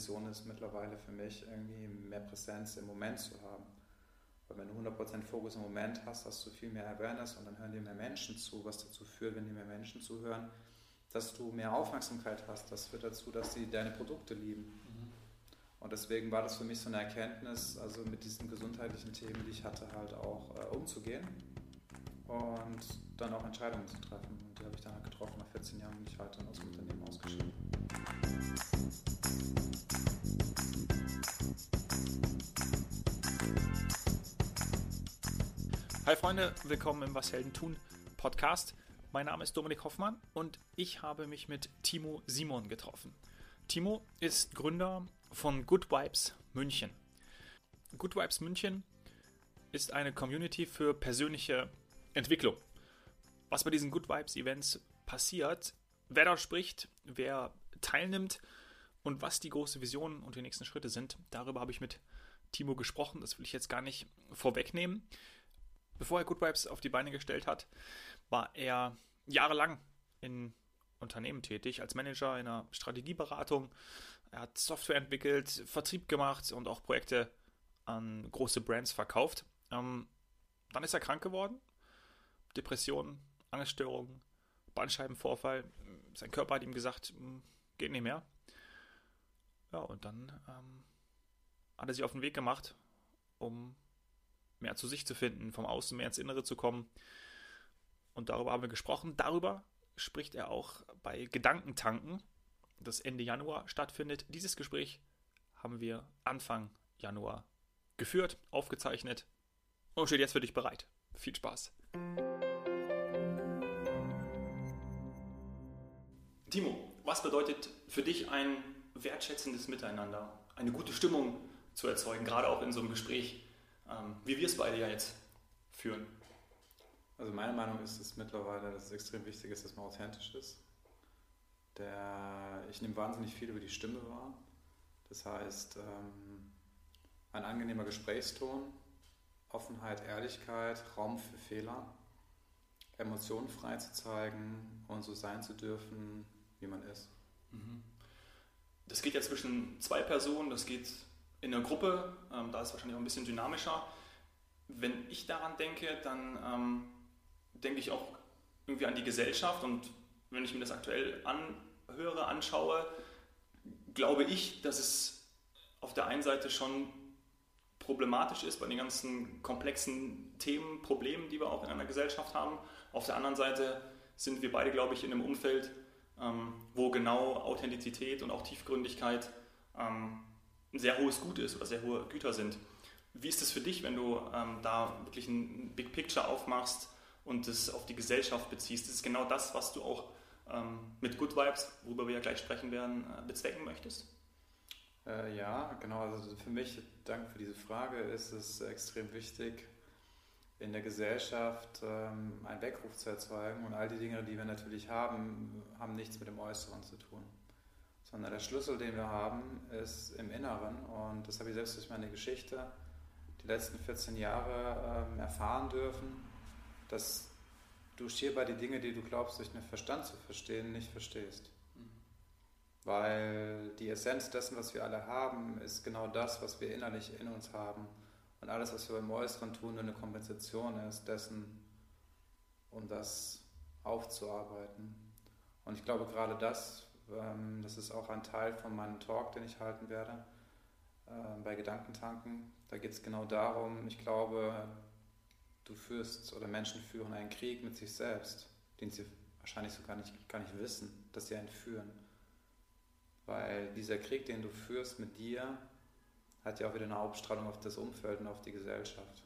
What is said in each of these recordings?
Vision ist mittlerweile für mich, irgendwie mehr Präsenz im Moment zu haben. Weil wenn du 100% Fokus im Moment hast, hast du viel mehr Awareness und dann hören dir mehr Menschen zu, was dazu führt, wenn dir mehr Menschen zuhören, dass du mehr Aufmerksamkeit hast. Das führt dazu, dass sie deine Produkte lieben. Mhm. Und deswegen war das für mich so eine Erkenntnis, also mit diesen gesundheitlichen Themen, die ich hatte, halt auch äh, umzugehen und dann auch Entscheidungen zu treffen. Und die habe ich dann halt getroffen nach 14 Jahren und ich halt dann aus dem Unternehmen ausgeschieden. Hi Freunde, willkommen im Was Helden tun Podcast. Mein Name ist Dominik Hoffmann und ich habe mich mit Timo Simon getroffen. Timo ist Gründer von Good Vibes München. Good Vibes München ist eine Community für persönliche Entwicklung. Was bei diesen Good Vibes Events passiert, wer da spricht, wer teilnimmt und was die große Vision und die nächsten Schritte sind, darüber habe ich mit Timo gesprochen. Das will ich jetzt gar nicht vorwegnehmen. Bevor er Good Vibes auf die Beine gestellt hat, war er jahrelang in Unternehmen tätig, als Manager in einer Strategieberatung. Er hat Software entwickelt, Vertrieb gemacht und auch Projekte an große Brands verkauft. Ähm, dann ist er krank geworden. Depressionen, Angststörungen, Bandscheibenvorfall. Sein Körper hat ihm gesagt, hm, geht nicht mehr. Ja, und dann ähm, hat er sich auf den Weg gemacht, um mehr zu sich zu finden, vom Außen mehr ins Innere zu kommen. Und darüber haben wir gesprochen. Darüber spricht er auch bei Gedankentanken, das Ende Januar stattfindet. Dieses Gespräch haben wir Anfang Januar geführt, aufgezeichnet und steht jetzt für dich bereit. Viel Spaß. Timo, was bedeutet für dich ein wertschätzendes Miteinander, eine gute Stimmung zu erzeugen, gerade auch in so einem Gespräch, ähm, wie wir es beide ja jetzt führen? Also meine Meinung ist es mittlerweile, dass es extrem wichtig ist, dass man authentisch ist. Der, ich nehme wahnsinnig viel über die Stimme wahr. Das heißt, ähm, ein angenehmer Gesprächston, Offenheit, Ehrlichkeit, Raum für Fehler, Emotionen frei zu zeigen und so sein zu dürfen, wie man ist. Mhm. Das geht ja zwischen zwei Personen, das geht in einer Gruppe, ähm, da ist es wahrscheinlich auch ein bisschen dynamischer. Wenn ich daran denke, dann ähm, denke ich auch irgendwie an die Gesellschaft und wenn ich mir das aktuell anhöre, anschaue, glaube ich, dass es auf der einen Seite schon problematisch ist bei den ganzen komplexen Themen, Problemen, die wir auch in einer Gesellschaft haben. Auf der anderen Seite sind wir beide, glaube ich, in einem Umfeld, ähm, wo genau Authentizität und auch Tiefgründigkeit ähm, ein sehr hohes Gut ist oder sehr hohe Güter sind. Wie ist es für dich, wenn du ähm, da wirklich ein Big Picture aufmachst und es auf die Gesellschaft beziehst? Das ist genau das, was du auch mit Good Vibes, worüber wir ja gleich sprechen werden, äh, bezwecken möchtest? Äh, ja, genau. Also für mich, danke für diese Frage, ist es extrem wichtig, in der Gesellschaft ähm, einen Weckruf zu erzeugen. Und all die Dinge, die wir natürlich haben, haben nichts mit dem Äußeren zu tun. Sondern der Schlüssel, den wir haben, ist im Inneren. Und das habe ich selbst durch meine Geschichte die letzten 14 Jahre ähm, erfahren dürfen, dass du hierbei die Dinge, die du glaubst, durch den Verstand zu verstehen, nicht verstehst. Weil die Essenz dessen, was wir alle haben, ist genau das, was wir innerlich in uns haben. Und alles, was wir im Äußeren tun, nur eine Kompensation ist dessen, um das aufzuarbeiten. Und ich glaube, gerade das, das ist auch ein Teil von meinem Talk, den ich halten werde, äh, bei Gedankentanken. Da geht es genau darum, ich glaube, du führst oder Menschen führen einen Krieg mit sich selbst, den sie wahrscheinlich so gar nicht, gar nicht wissen, dass sie einen führen. Weil dieser Krieg, den du führst mit dir, hat ja auch wieder eine Ausstrahlung auf das Umfeld und auf die Gesellschaft.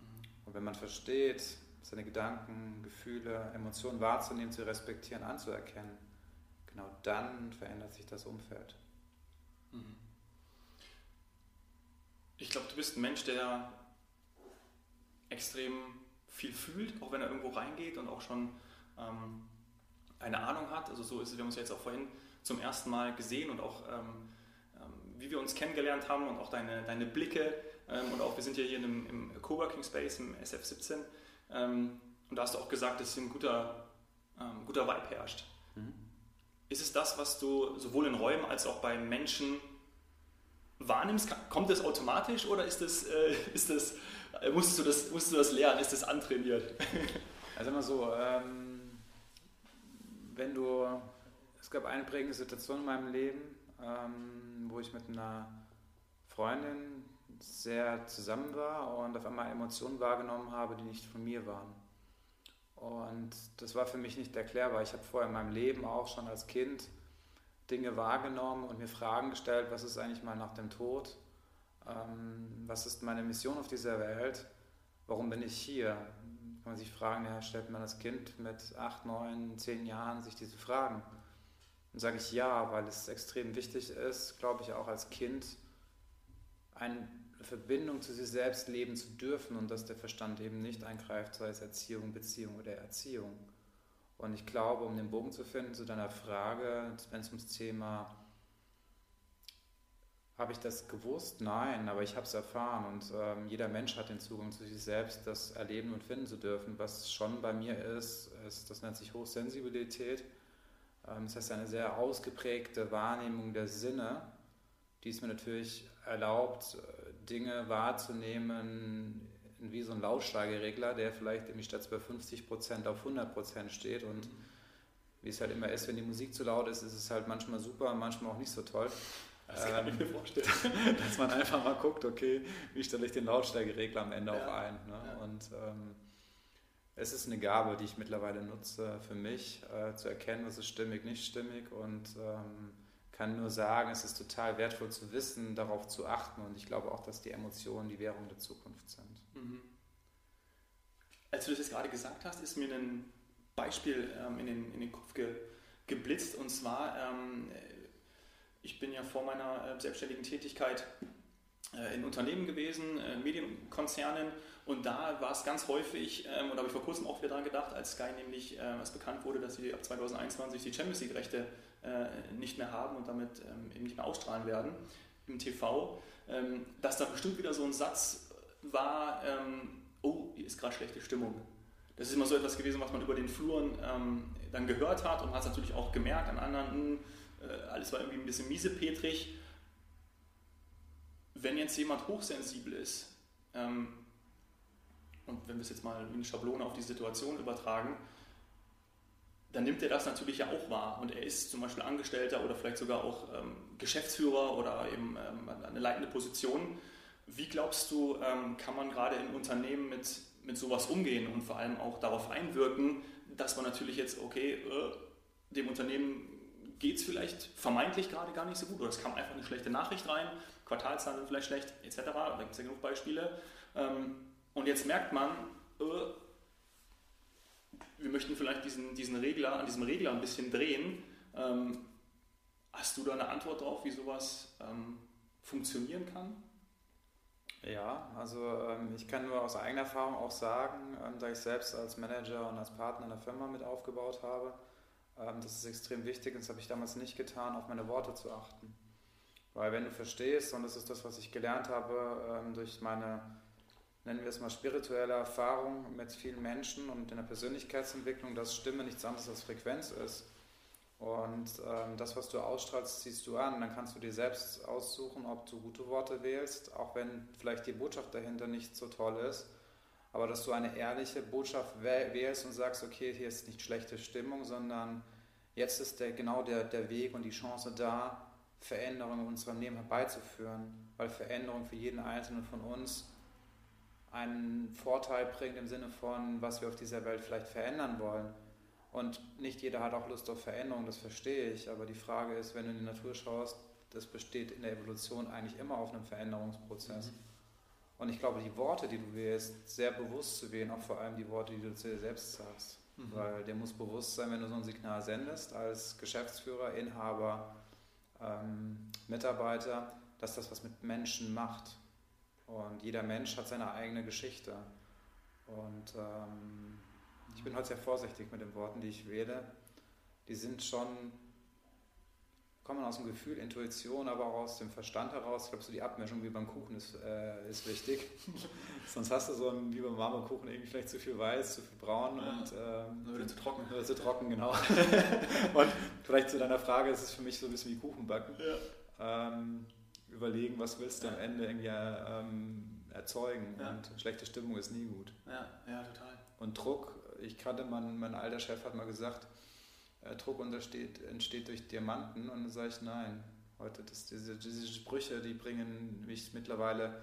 Mhm. Und wenn man versteht, seine Gedanken, Gefühle, Emotionen wahrzunehmen, zu respektieren, anzuerkennen, genau dann verändert sich das Umfeld. Mhm. Ich glaube, du bist ein Mensch, der extrem viel fühlt, auch wenn er irgendwo reingeht und auch schon ähm, eine Ahnung hat. Also so ist es, wir haben uns jetzt auch vorhin zum ersten Mal gesehen und auch ähm, ähm, wie wir uns kennengelernt haben und auch deine, deine Blicke ähm, und auch wir sind ja hier im, im Coworking Space im SF17 ähm, und da hast du auch gesagt, dass hier ein guter, ähm, guter Vibe herrscht. Mhm. Ist es das, was du sowohl in Räumen als auch bei Menschen wahrnimmst, kommt das automatisch oder ist das, äh, ist das, äh, musstest, du das, musstest du das lernen? Ist das antrainiert? Also immer so, ähm, wenn du, es gab eine prägende Situation in meinem Leben, ähm, wo ich mit einer Freundin sehr zusammen war und auf einmal Emotionen wahrgenommen habe, die nicht von mir waren. Und das war für mich nicht erklärbar. Ich habe vorher in meinem Leben auch schon als Kind Dinge wahrgenommen und mir Fragen gestellt, was ist eigentlich mal nach dem Tod? Ähm, was ist meine Mission auf dieser Welt? Warum bin ich hier? Kann man sich fragen, ja, stellt man als Kind mit acht, neun, zehn Jahren sich diese Fragen? Dann sage ich ja, weil es extrem wichtig ist, glaube ich, auch als Kind eine Verbindung zu sich selbst leben zu dürfen und dass der Verstand eben nicht eingreift, sei es Erziehung, Beziehung oder Erziehung. Und ich glaube, um den Bogen zu finden zu deiner Frage, wenn es ums Thema, habe ich das gewusst? Nein, aber ich habe es erfahren und ähm, jeder Mensch hat den Zugang zu sich selbst, das erleben und finden zu dürfen. Was schon bei mir ist, ist das nennt sich Hochsensibilität. Ähm, das heißt eine sehr ausgeprägte Wahrnehmung der Sinne, die es mir natürlich erlaubt, Dinge wahrzunehmen wie so ein Lautsteigeregler, der vielleicht irgendwie statt bei 50% auf 100% steht und mhm. wie es halt immer ist, wenn die Musik zu laut ist, ist es halt manchmal super manchmal auch nicht so toll. Das kann ähm, ich mir vorstellen. dass man einfach mal guckt, okay, wie stelle ich den Lautsteigeregler am Ende ja. auch ein. Ne? Ja. Und ähm, es ist eine Gabe, die ich mittlerweile nutze für mich, äh, zu erkennen, was ist stimmig, nicht stimmig und ähm, kann nur sagen, es ist total wertvoll zu wissen, darauf zu achten und ich glaube auch, dass die Emotionen die Währung der Zukunft sind. Mhm. Als du das jetzt gerade gesagt hast, ist mir ein Beispiel ähm, in, den, in den Kopf ge, geblitzt und zwar, ähm, ich bin ja vor meiner äh, selbstständigen Tätigkeit äh, in Unternehmen gewesen, äh, Medienkonzernen und da war es ganz häufig, ähm, und da habe ich vor kurzem auch wieder dran gedacht, als Sky nämlich äh, es bekannt wurde, dass sie ab 2021 die Champions League-Rechte äh, nicht mehr haben und damit ähm, eben nicht mehr ausstrahlen werden im TV, ähm, dass da bestimmt wieder so ein Satz war, ähm, oh, hier ist gerade schlechte Stimmung. Das ist immer so etwas gewesen, was man über den Fluren dann gehört hat und hat es natürlich auch gemerkt an anderen, mh, hm, äh, alles war irgendwie ein bisschen miesepetrig. Wenn jetzt jemand hochsensibel ist, und wenn wir es jetzt mal eine Schablone auf die Situation übertragen, dann nimmt er das natürlich ja auch wahr. Und er ist zum Beispiel Angestellter oder vielleicht sogar auch ähm, Geschäftsführer oder eben ähm, eine leitende Position. Wie glaubst du, ähm, kann man gerade in Unternehmen mit, mit sowas umgehen und vor allem auch darauf einwirken, dass man natürlich jetzt, okay, äh, dem Unternehmen geht es vielleicht vermeintlich gerade gar nicht so gut oder es kam einfach eine schlechte Nachricht rein, Quartalszahlen sind vielleicht schlecht, etc. Da gibt es ja genug Beispiele. Ähm, und jetzt merkt man, äh, wir möchten vielleicht diesen, diesen Regler, an diesem Regler ein bisschen drehen. Ähm, hast du da eine Antwort drauf, wie sowas ähm, funktionieren kann? Ja, also ähm, ich kann nur aus eigener Erfahrung auch sagen, ähm, da ich selbst als Manager und als Partner in der Firma mit aufgebaut habe, ähm, das ist extrem wichtig und das habe ich damals nicht getan, auf meine Worte zu achten. Weil wenn du verstehst, und das ist das, was ich gelernt habe ähm, durch meine nennen wir es mal spirituelle Erfahrung mit vielen Menschen und in der Persönlichkeitsentwicklung, dass Stimme nichts anderes als Frequenz ist. Und ähm, das, was du ausstrahlst, ziehst du an. Dann kannst du dir selbst aussuchen, ob du gute Worte wählst, auch wenn vielleicht die Botschaft dahinter nicht so toll ist. Aber dass du eine ehrliche Botschaft wählst und sagst, okay, hier ist nicht schlechte Stimmung, sondern jetzt ist der, genau der, der Weg und die Chance da, Veränderungen in unserem Leben herbeizuführen. Weil Veränderung für jeden Einzelnen von uns einen Vorteil bringt im Sinne von, was wir auf dieser Welt vielleicht verändern wollen. Und nicht jeder hat auch Lust auf Veränderung, das verstehe ich. Aber die Frage ist, wenn du in die Natur schaust, das besteht in der Evolution eigentlich immer auf einem Veränderungsprozess. Mhm. Und ich glaube, die Worte, die du wählst, sehr bewusst zu wählen, auch vor allem die Worte, die du zu dir selbst sagst. Mhm. Weil dir muss bewusst sein, wenn du so ein Signal sendest, als Geschäftsführer, Inhaber, ähm, Mitarbeiter, dass das was mit Menschen macht. Und jeder Mensch hat seine eigene Geschichte. Und ähm, ich bin heute sehr vorsichtig mit den Worten, die ich wähle. Die sind schon, kommen aus dem Gefühl, Intuition, aber auch aus dem Verstand heraus. Ich glaube, so die Abmischung wie beim Kuchen ist, äh, ist wichtig. Sonst hast du so einen, wie beim Marmorkuchen, irgendwie vielleicht zu viel weiß, zu viel braun ja, und ähm, wird zu trocken. Wird zu trocken, genau. und vielleicht zu deiner Frage, ist es für mich so ein bisschen wie Kuchenbacken. Ja. Ähm, überlegen, was willst du am Ende irgendwie ähm, erzeugen. Ja. Und schlechte Stimmung ist nie gut. Ja, ja, total. Und Druck, ich kannte, mein, mein alter Chef hat mal gesagt, äh, Druck entsteht, entsteht durch Diamanten. Und dann sage ich, nein. Heute, das, diese, diese Sprüche, die bringen mich mittlerweile,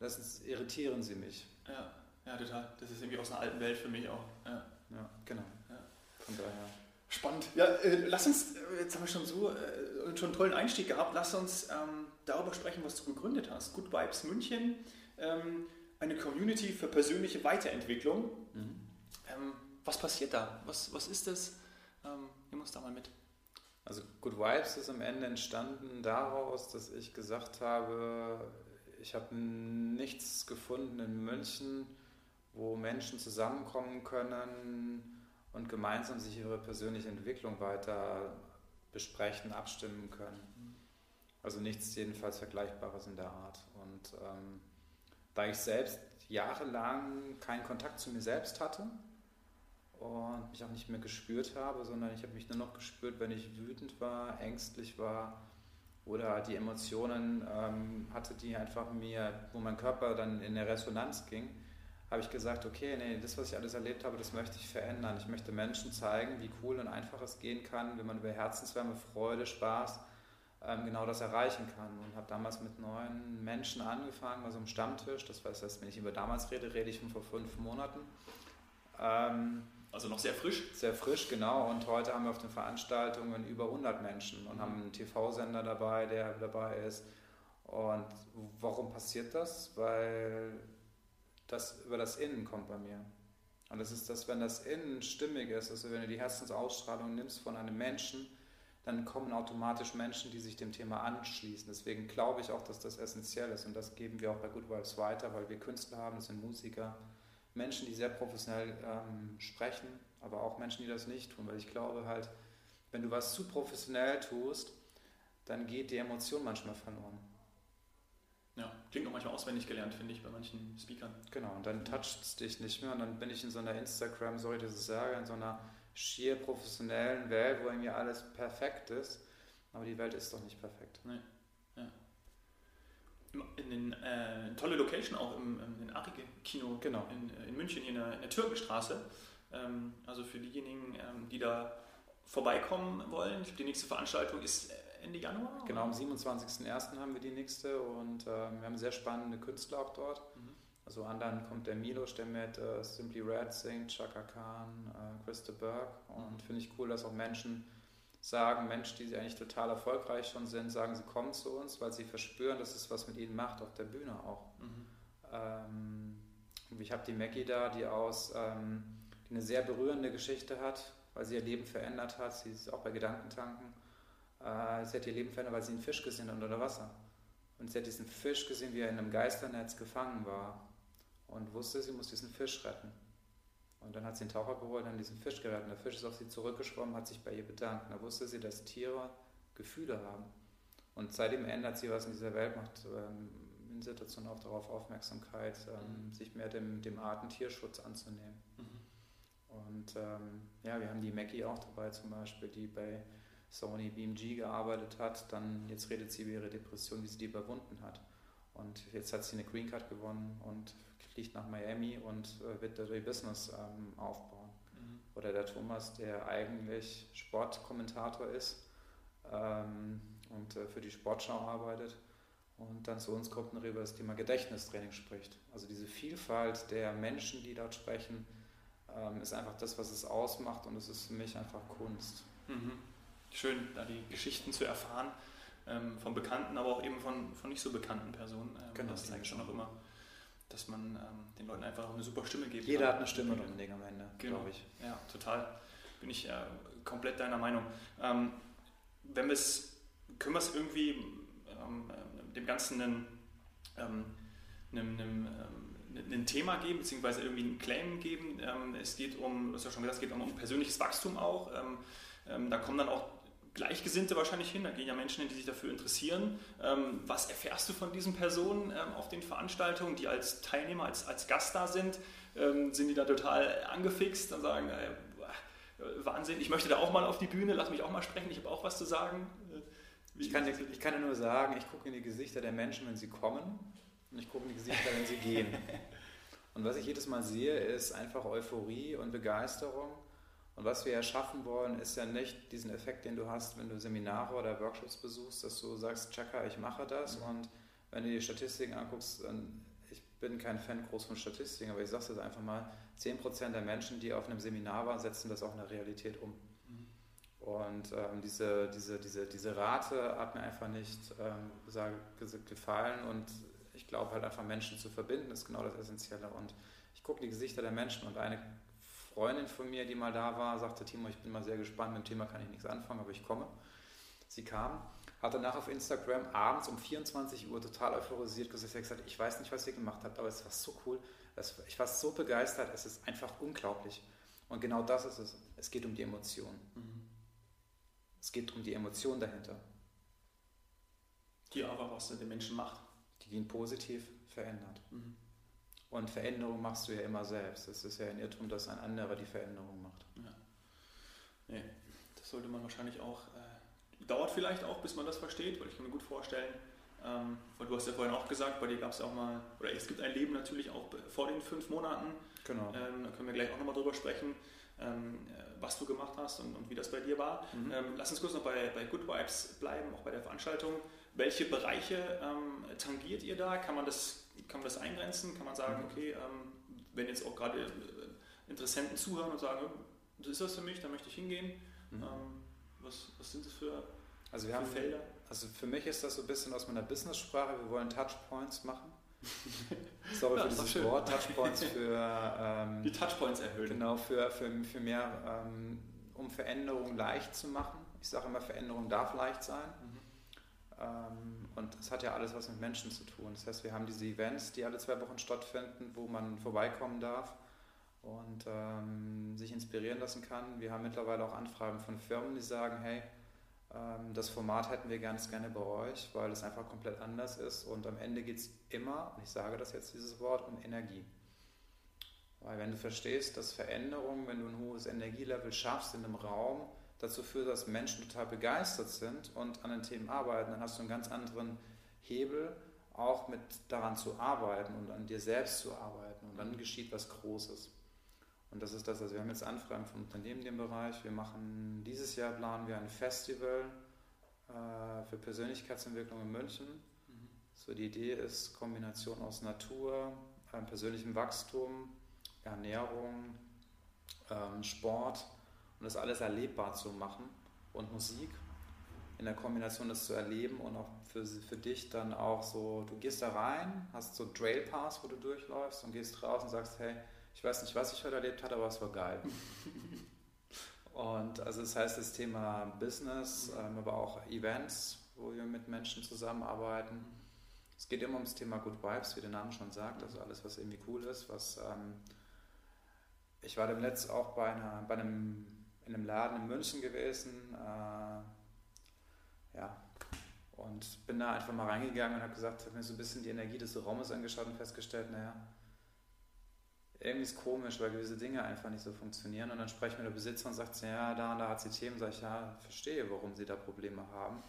das irritieren sie mich. Ja, ja, total. Das ist irgendwie aus einer alten Welt für mich auch. Ja. Ja, genau. Ja. Von daher. Spannend. Ja, äh, lass uns, äh, jetzt haben wir schon so äh, schon einen tollen Einstieg gehabt, lass uns ähm, darüber sprechen, was du gegründet hast. Good Vibes München, ähm, eine Community für persönliche Weiterentwicklung. Mhm. Ähm, was passiert da? Was, was ist das? Ähm, nimm uns da mal mit. Also Good Vibes ist am Ende entstanden daraus, dass ich gesagt habe, ich habe nichts gefunden in München, wo Menschen zusammenkommen können und gemeinsam sich ihre persönliche Entwicklung weiter besprechen, abstimmen können. Also nichts jedenfalls Vergleichbares in der Art. Und ähm, da ich selbst jahrelang keinen Kontakt zu mir selbst hatte und mich auch nicht mehr gespürt habe, sondern ich habe mich nur noch gespürt, wenn ich wütend war, ängstlich war oder die Emotionen ähm, hatte, die einfach mir, wo mein Körper dann in der Resonanz ging, habe ich gesagt, okay, nee, das, was ich alles erlebt habe, das möchte ich verändern. Ich möchte Menschen zeigen, wie cool und einfach es gehen kann, wenn man über Herzenswärme, Freude, Spaß genau das erreichen kann. Und habe damals mit neun Menschen angefangen, also am Stammtisch. Das heißt, wenn ich über damals rede, rede ich von vor fünf Monaten. Ähm, Also noch sehr frisch. sehr frisch, genau. Und heute haben wir auf den Veranstaltungen über 100 Menschen und haben einen TV-Sender dabei, der dabei ist. Und warum passiert das? Weil das über das Innen kommt bei mir. Und das ist das, wenn das Innen stimmig ist, also wenn du die Herzensausstrahlung nimmst von einem Menschen, dann kommen automatisch Menschen, die sich dem Thema anschließen. Deswegen glaube ich auch, dass das essentiell ist. Und das geben wir auch bei Good Vibes weiter, weil wir Künstler haben, das sind Musiker, Menschen, die sehr professionell ähm, sprechen, aber auch Menschen, die das nicht tun. Weil ich glaube halt, wenn du was zu professionell tust, dann geht die Emotion manchmal verloren. Ja, klingt auch manchmal auswendig gelernt, finde ich, bei manchen Speakern. Genau, und dann toucht es dich nicht mehr und dann bin ich in so einer Instagram, sorry, dass ich sage, in so einer schier professionellen Welt, wo irgendwie alles perfekt ist. Aber die Welt ist doch nicht perfekt. In den, äh, tolle Location auch im, im Arike Kino Genau. in, in München, hier in der, in der Türkenstraße. Ähm, also für diejenigen, ähm, die da vorbeikommen wollen. Die nächste Veranstaltung ist Ende Januar. Genau, am oder? 27.01. haben wir die nächste und ähm, wir haben sehr spannende Künstler auch dort. Mhm. Also anderen kommt der Milos, der mit äh, Simply Red singt, Chaka Khan, äh, Christa Burke. Und Mhm. finde ich cool, dass auch Menschen sagen, Menschen, die eigentlich total erfolgreich schon sind, sagen, sie kommen zu uns, weil sie verspüren, dass es was mit ihnen macht, auf der Bühne auch. Mhm. Ähm, ich habe die Maggie da, die aus, ähm, die eine sehr berührende Geschichte hat, weil sie ihr Leben verändert hat. Sie ist auch bei Gedankentanken. Äh, sie hat ihr Leben verändert, weil sie einen Fisch gesehen hat unter Wasser. Und sie hat diesen Fisch gesehen, wie er in einem Geisternetz gefangen war. Und wusste, sie muss diesen Fisch retten. Und dann hat sie einen Taucher geholt und diesen Fisch gerettet. Der Fisch ist auf sie zurückgeschwommen, hat sich bei ihr bedankt. Und da wusste sie, dass Tiere Gefühle haben. Und seitdem ändert sie was in dieser Welt, macht ähm, in Situationen auch darauf Aufmerksamkeit, ähm, Mhm. sich mehr dem, dem Artentierschutz anzunehmen. Mhm. Und ähm, ja, wir haben die Mackie auch dabei zum Beispiel, die bei Sony BMG gearbeitet hat. Dann jetzt redet sie über ihre Depression, wie sie die überwunden hat. Und jetzt hat sie eine Green Card gewonnen und fliegt nach Miami und äh, wird dort ihr Business ähm, aufbauen. Mhm. Oder der Thomas, der eigentlich Sportkommentator ist ähm, und äh, für die Sportschau arbeitet und dann zu uns kommt und über das Thema Gedächtnistraining spricht. Also diese Vielfalt der Menschen, die dort sprechen, ähm, ist einfach das, was es ausmacht und es ist für mich einfach Kunst. Mhm. Schön, da die Geschichten zu erfahren ähm, von Bekannten, aber auch eben von, von nicht so bekannten Personen. Ähm, Genau, das zeigt schon auch immer, dass man ähm, den Leuten einfach auch eine super Stimme gibt. Jeder hat eine Stimme im Ding am Ende, Genau. glaube ich. Ja, total. Bin ich äh, komplett deiner Meinung. Ähm, wenn wir es, können wir es irgendwie ähm, ähm, dem Ganzen einen, ähm, einem, einem, ähm, ein Thema geben, beziehungsweise irgendwie einen Claim geben. Es geht um, du hast ja schon gesagt, es geht um, um persönliches Wachstum auch. Da kommen dann auch Gleichgesinnte wahrscheinlich hin, da gehen ja Menschen hin, die sich dafür interessieren. Ähm, was erfährst du von diesen Personen ähm, auf den Veranstaltungen, die als Teilnehmer, als, als Gast da sind? Ähm, sind die da total angefixt und sagen, äh, äh, Wahnsinn, ich möchte da auch mal auf die Bühne, lass mich auch mal sprechen, ich habe auch was zu sagen. Äh, Ich kann, ich kann nur sagen, ich gucke in die Gesichter der Menschen, wenn sie kommen und ich gucke in die Gesichter, wenn sie gehen. Und was ich jedes Mal sehe, ist einfach Euphorie und Begeisterung. Und was wir ja schaffen wollen, ist ja nicht diesen Effekt, den du hast, wenn du Seminare oder Workshops besuchst, dass du sagst, Chaka, ich mache das. Mhm. Und wenn du die Statistiken anguckst, dann, ich bin kein Fan groß von Statistiken, aber ich sage es jetzt einfach mal, 10% der Menschen, die auf einem Seminar waren, setzen das auch in der Realität um. Mhm. Und ähm, diese, diese, diese, diese Rate hat mir einfach nicht ähm, gefallen und ich glaube halt einfach Menschen zu verbinden ist genau das Essentielle. Und ich gucke die Gesichter der Menschen und eine Freundin von mir, die mal da war, sagte, Timo, ich bin mal sehr gespannt, mit dem Thema kann ich nichts anfangen, aber ich komme. Sie kam, hat danach auf Instagram abends um 24 Uhr total euphorisiert gesagt, ich weiß nicht, was ihr gemacht habt, aber es war so cool, ich war so begeistert, es ist einfach unglaublich. Und genau das ist es. Es geht um die Emotion. Mhm. Es geht um die Emotion dahinter. Die aber was mit den Menschen macht die ihn positiv verändert. Mhm. Und Veränderung machst du ja immer selbst. Es ist ja ein Irrtum, dass ein anderer die Veränderung macht. Ja. Nee, das sollte man wahrscheinlich auch, äh, dauert vielleicht auch, bis man das versteht, weil ich kann mir gut vorstellen, ähm, weil du hast ja vorhin auch gesagt, bei dir gab es auch mal, oder es gibt ein Leben natürlich auch vor den fünf Monaten. Genau. Ähm, da können wir gleich auch nochmal drüber sprechen, ähm, äh, was du gemacht hast und, und, wie das bei dir war. Mhm. Ähm, lass uns kurz noch bei, bei Good Vibes bleiben, auch bei der Veranstaltung. Welche Bereiche ähm, tangiert ihr da? Kann man, das, kann man das eingrenzen? Kann man sagen, mhm. okay, ähm, wenn jetzt auch gerade äh, Interessenten zuhören und sagen, das ist das für mich, da möchte ich hingehen. Mhm. Ähm, was, was sind das für, also wir für haben, Felder? Also für mich ist das so ein bisschen aus meiner Business-Sprache, wir wollen Touchpoints machen. Sorry ja, für dieses Wort, Touchpoints für... Ähm, Die Touchpoints erhöhen. Genau, für, für, für mehr, ähm, um Veränderungen leicht zu machen. Ich sage immer, Veränderung darf leicht sein. Ähm, und es hat ja alles was mit Menschen zu tun. Das heißt, wir haben diese Events, die alle zwei Wochen stattfinden, wo man vorbeikommen darf und ähm, sich inspirieren lassen kann. Wir haben mittlerweile auch Anfragen von Firmen, die sagen, hey, ähm, das Format hätten wir ganz gerne bei euch, weil es einfach komplett anders ist. Und am Ende geht es immer, und ich sage das jetzt dieses Wort, um Energie. Weil wenn du verstehst, dass Veränderung, wenn du ein hohes Energielevel schaffst in einem Raum, dazu führt, dass Menschen total begeistert sind und an den Themen arbeiten, dann hast du einen ganz anderen Hebel, auch mit daran zu arbeiten und an dir selbst zu arbeiten. Und dann geschieht was Großes. Und das ist das, also wir haben jetzt Anfragen von Unternehmen in dem Bereich. Wir machen dieses Jahr planen wir ein Festival äh, für Persönlichkeitsentwicklung in München. Mhm. So die Idee ist Kombination aus Natur, äh, persönlichem Wachstum, Ernährung, ähm, Sport und das alles erlebbar zu machen und Musik in der Kombination das zu erleben und auch für, für dich dann auch so, du gehst da rein, hast so Trail Pass, wo du durchläufst und gehst raus und sagst, hey, ich weiß nicht, was ich heute erlebt habe, aber es war geil. und also das heißt das Thema Business, ähm, aber auch Events, wo wir mit Menschen zusammenarbeiten. Es geht immer ums Thema Good Vibes, wie der Name schon sagt, also alles, was irgendwie cool ist, was ähm, ich war dem letzten auch bei, einer, bei einem in einem Laden in München gewesen. Äh, ja, und bin da einfach mal reingegangen und habe gesagt, habe mir so ein bisschen die Energie des Raumes angeschaut und festgestellt, naja, irgendwie ist komisch, weil gewisse Dinge einfach nicht so funktionieren. Und dann spreche ich mit der Besitzer und sagt, ja, da und da hat sie Themen, sage ich, ja, verstehe, warum sie da Probleme haben.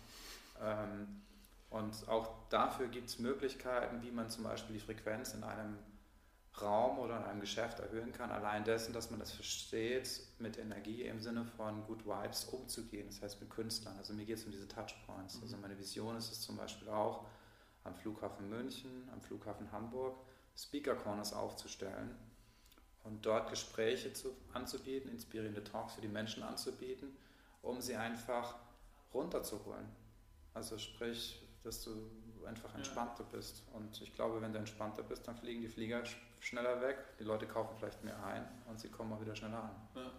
Ähm, und auch dafür gibt es Möglichkeiten, wie man zum Beispiel die Frequenz in einem Raum oder in einem Geschäft erhöhen kann, allein dessen, dass man das versteht, mit Energie im Sinne von Good Vibes umzugehen, das heißt mit Künstlern. Also mir geht es um diese Touchpoints. Also mhm. meine Vision ist es zum Beispiel auch, am Flughafen München, am Flughafen Hamburg Speaker Corners aufzustellen und dort Gespräche zu, anzubieten, inspirierende Talks für die Menschen anzubieten, um sie einfach runterzuholen. Also sprich, dass du einfach entspannter ja. bist. Und ich glaube, wenn du entspannter bist, dann fliegen die Flieger schneller weg, die Leute kaufen vielleicht mehr ein und sie kommen auch wieder schneller an. Ja.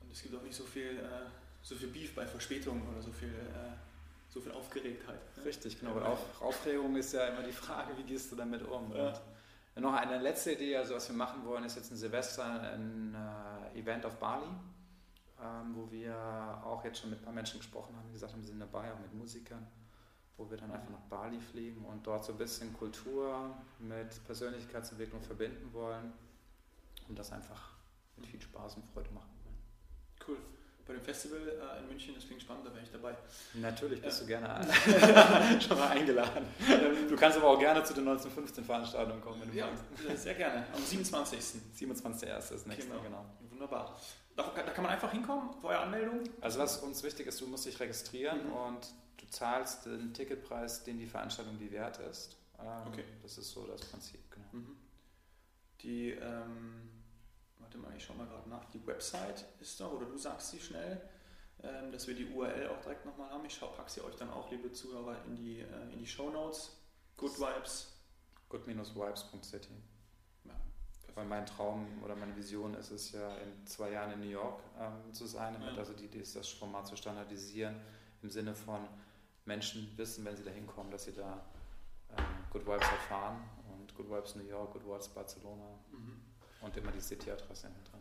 Und es gibt auch nicht so viel, äh, so viel Beef bei Verspätungen oder so viel, äh, so viel Aufgeregtheit. Richtig, genau. Weil Auf, Aufregung ist ja immer die Frage, wie gehst du damit um? Ja. Und noch eine letzte Idee, also was wir machen wollen, ist jetzt ein Silvester, ein äh, Event auf Bali, ähm, wo wir auch jetzt schon mit ein paar Menschen gesprochen haben, die gesagt haben, sie sind dabei, auch mit Musikern wo wir dann einfach nach Bali fliegen und dort so ein bisschen Kultur mit Persönlichkeitsentwicklung verbinden wollen und das einfach mit viel Spaß und Freude machen wollen. Cool. bei dem Festival äh, in München. Das klingt spannend, da wäre ich dabei. Natürlich bist ja. du gerne schon mal eingeladen. Du kannst aber auch gerne zu den 1915 Veranstaltungen kommen, wenn du ja, magst. Sehr gerne. Am 27. 27.01. ist das nächste, genau. genau. Wunderbar. Da, da, kann man einfach hinkommen, vorher Anmeldung? Also was uns wichtig ist, du musst dich registrieren mhm. und zahlst den Ticketpreis, den die Veranstaltung die wert ist. Ähm, okay. Das ist so das Prinzip, genau. Mhm. Die, ähm, warte mal, ich schau mal gerade nach, die Website ist da, oder du sagst sie schnell, ähm, dass wir die URL auch direkt nochmal haben. Ich schau, pack sie euch dann auch, liebe Zuhörer, in die, äh, in die Show Notes. Good Vibes. Good-vibes.city. Ja, Weil mein Traum oder meine Vision ist es ja, in zwei Jahren in New York ähm, zu sein. Ja. Also die Idee ist, das Format zu standardisieren im Sinne von Menschen wissen, wenn sie da hinkommen, dass sie da ähm, Good Vibes erfahren und Good Vibes New York, Good Vibes Barcelona mhm. und immer die City-Adresse hinten dran.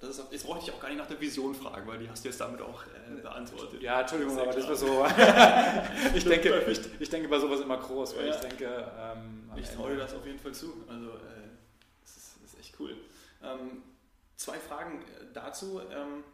Das ist, jetzt brauche ich auch gar nicht nach der Vision fragen, weil die hast du jetzt damit auch äh, beantwortet. Ja, Entschuldigung, aber das war so. ich, denke, ich, ich, denke bei sowas immer groß, weil ja. ich denke. Ähm, ich traue dir das auf jeden Fall zu. Also, äh, das, ist, das, ist, echt cool. Ähm, zwei Fragen äh, dazu. Ähm,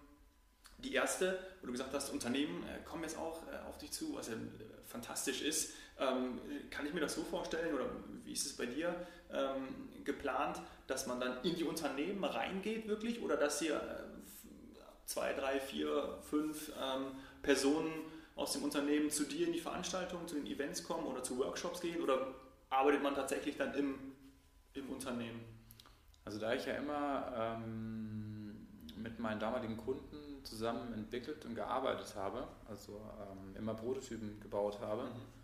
die erste, wo du gesagt hast, Unternehmen äh, kommen jetzt auch äh, auf dich zu, was ja äh, fantastisch ist. Ähm, kann ich mir das so vorstellen oder wie ist es bei dir ähm, geplant, dass man dann in die Unternehmen reingeht wirklich oder dass hier äh, zwei, drei, vier, fünf ähm, Personen aus dem Unternehmen zu dir in die Veranstaltungen, zu den Events kommen oder zu Workshops gehen oder arbeitet man tatsächlich dann im, im Unternehmen? Also da ich ja immer ähm, mit meinen damaligen Kunden zusammen entwickelt und gearbeitet habe, also ähm, immer Prototypen gebaut habe, mhm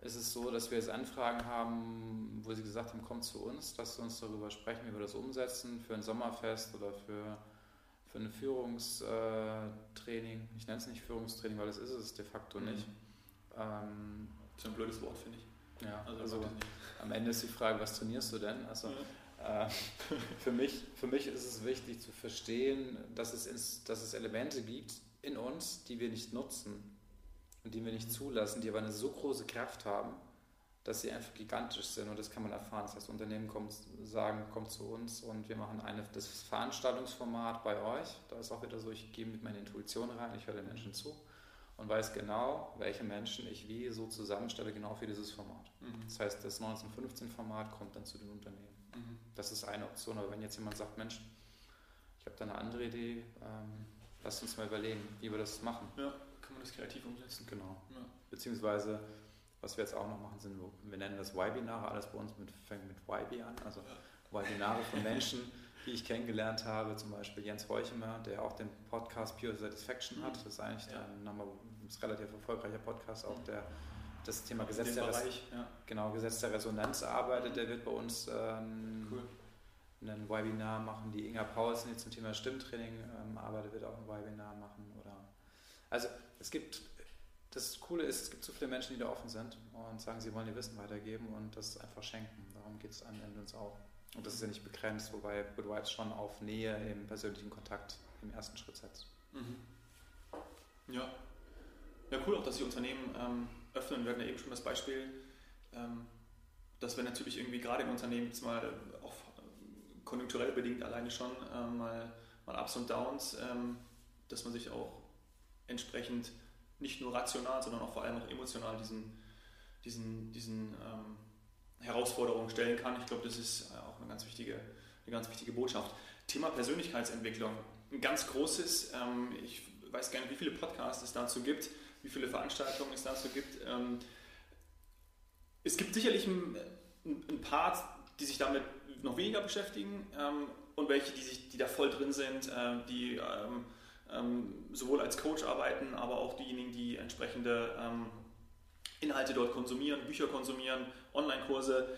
ist es so, dass wir jetzt Anfragen haben, wo sie gesagt haben, kommt zu uns, lasst uns darüber sprechen, wie wir das umsetzen für ein Sommerfest oder für, für ein Führungstraining. Ich nenne es nicht Führungstraining, weil das ist es de facto nicht. Mhm. Ähm, das ist ein blödes Wort, finde ich. Ja, also, also am Ende ist die Frage, was trainierst du denn? Also, ja. Äh, für, mich, für mich ist es wichtig zu verstehen, dass es, ins, dass es Elemente gibt in uns, die wir nicht nutzen und die wir nicht zulassen, die aber eine so große Kraft haben, dass sie einfach gigantisch sind und das kann man erfahren. Das heißt, Unternehmen kommt, sagen, kommt zu uns und wir machen eine, das Veranstaltungsformat bei euch. Da ist auch wieder so, ich gehe mit meiner Intuition rein, ich höre den Menschen zu und weiß genau, welche Menschen ich wie so zusammenstelle, genau für dieses Format. Mhm. Das heißt, das 1915-Format kommt dann zu den Unternehmen. Mhm. Das ist eine Option, aber wenn jetzt jemand sagt, Mensch, ich habe da eine andere Idee, ähm, lasst uns mal überlegen, wie wir das machen. Ja man das kreativ umsetzen. Genau. Ja. Beziehungsweise, was wir jetzt auch noch machen, sind, wir nennen das Webinare, alles bei uns mit, fängt mit YB an, also ja. Webinare von Menschen, die ich kennengelernt habe, zum Beispiel Jens Heuchemer, der auch den Podcast Pure Satisfaction hat. Das ist eigentlich ja. ein, ein relativ erfolgreicher Podcast, auch der das Thema Gesetz der, Bereich, ja. genau, Gesetz der Resonanz arbeitet. Der wird bei uns ähm, cool. ein Webinar machen. Die Inga Paulsen, die zum Thema Stimmtraining ähm, arbeitet, wird auch ein Webinar machen. Oder also es gibt, das Coole ist, es gibt so viele Menschen, die da offen sind und sagen, sie wollen ihr Wissen weitergeben und das einfach schenken. Darum geht es am Ende uns auch. Und das ist ja nicht begrenzt, wobei Good Vibes schon auf Nähe im persönlichen Kontakt im ersten Schritt setzt. Mhm. Ja. Ja, cool auch, dass die Unternehmen ähm, öffnen. Wir hatten ja eben schon das Beispiel, ähm, dass wir natürlich irgendwie gerade im Unternehmen jetzt mal auch konjunkturell bedingt alleine schon ähm, mal, mal Ups und Downs, ähm, dass man sich auch entsprechend nicht nur rational, sondern auch vor allem auch emotional diesen, diesen, diesen ähm, Herausforderungen stellen kann. Ich glaube, das ist äh, auch eine ganz wichtige, eine ganz wichtige Botschaft. Thema Persönlichkeitsentwicklung, ein ganz großes, ähm, ich weiß gar nicht, wie viele Podcasts es dazu gibt, wie viele Veranstaltungen es dazu gibt. Ähm, es gibt sicherlich ein, ein, Part, die sich damit noch weniger beschäftigen ähm, und welche, die, sich, die da voll drin sind, äh, die ähm, sowohl als Coach arbeiten, aber auch diejenigen, die entsprechende Inhalte dort konsumieren, Bücher konsumieren, Online-Kurse.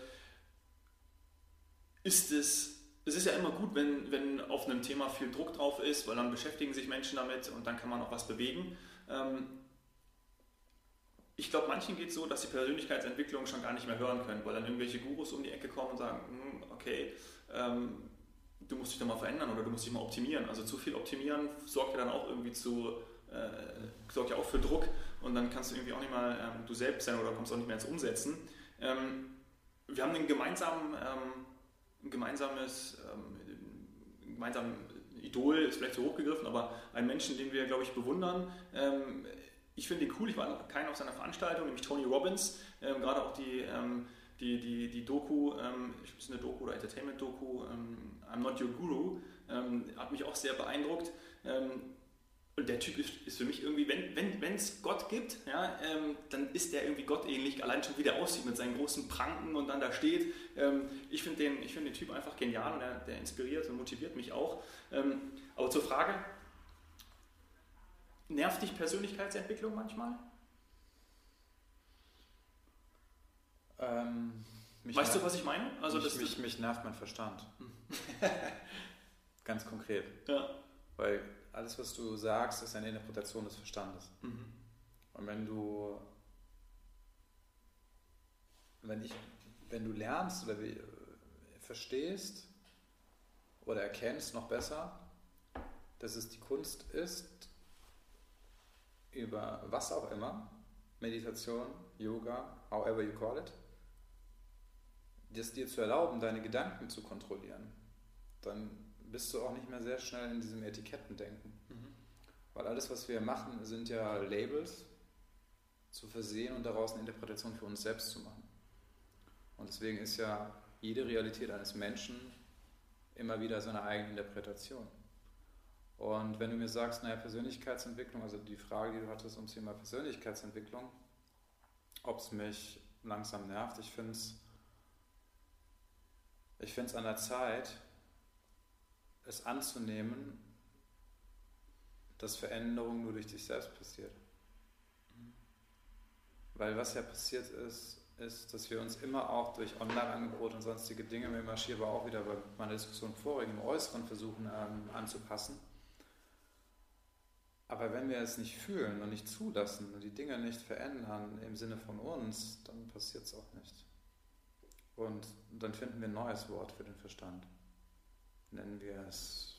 Ist es, es ist ja immer gut, wenn, wenn auf einem Thema viel Druck drauf ist, weil dann beschäftigen sich Menschen damit und dann kann man auch was bewegen. Ähm, ich glaube, manchen geht es so, dass sie Persönlichkeitsentwicklung schon gar nicht mehr hören können, weil dann irgendwelche Gurus um die Ecke kommen und sagen, hm, okay, ähm, du musst dich doch mal verändern oder du musst dich mal optimieren. Also zu viel optimieren sorgt ja dann auch irgendwie zu, äh, sorgt ja auch für Druck und dann kannst du irgendwie auch nicht mal ähm, du selbst sein oder kommst auch nicht mehr ins Umsetzen. Ähm, wir haben einen gemeinsamen, ähm, ein gemeinsames, ähm, gemeinsame Idol ist vielleicht zu hoch gegriffen, aber einen Menschen, den wir, glaube ich, bewundern. Ähm, ich finde ihn cool, ich war keinen auf seiner Veranstaltung, nämlich Tony Robbins, ähm, gerade auch die, ähm, die, die, die Doku, ähm, ist eine Doku oder Entertainment-Doku, ähm, I'm Not Your Guru, ähm, hat mich auch sehr beeindruckt. Und der Typ ist, ist für mich irgendwie, wenn es wenn, Gott gibt, ja, ähm, dann ist der irgendwie gottähnlich, allein schon wie der aussieht mit seinen großen Pranken und dann da steht. Ähm, ich finde den, find den Typ einfach genial und der, der inspiriert und motiviert mich auch. Ähm, aber zur Frage, nervt dich Persönlichkeitsentwicklung manchmal? Ähm, weißt du, was ich meine? Also mich, mich, mich nervt mein Verstand. Ganz konkret. Ja. Weil alles, was du sagst, ist eine Interpretation des Verstandes. Mhm. Und wenn du, wenn ich, wenn du lernst oder wie, verstehst oder erkennst noch besser, dass es die Kunst ist, über was auch immer, Meditation, Yoga, however you call it, das dir zu erlauben, deine Gedanken zu kontrollieren, dann bist du auch nicht mehr sehr schnell in diesem Etikettendenken. Mhm. Weil alles, was wir machen, sind ja Labels zu versehen und daraus eine Interpretation für uns selbst zu machen. Und deswegen ist ja jede Realität eines Menschen immer wieder seine eigene Interpretation. Und wenn du mir sagst, naja, Persönlichkeitsentwicklung, also die Frage, die du hattest zum Thema Persönlichkeitsentwicklung, ob es mich langsam nervt, ich finde es ich find's an der Zeit, es anzunehmen, dass Veränderung nur durch dich selbst passiert. Weil was ja passiert ist, ist, dass wir uns immer auch durch Online-Angebote und sonstige Dinge, mir marschiere aber auch wieder bei meiner Diskussion vorhin im Äußeren versuchen ähm, anzupassen. Aber wenn wir es nicht fühlen und nicht zulassen und die Dinge nicht verändern im Sinne von uns, dann passiert es auch nicht. Und dann finden wir ein neues Wort für den Verstand nennen wir es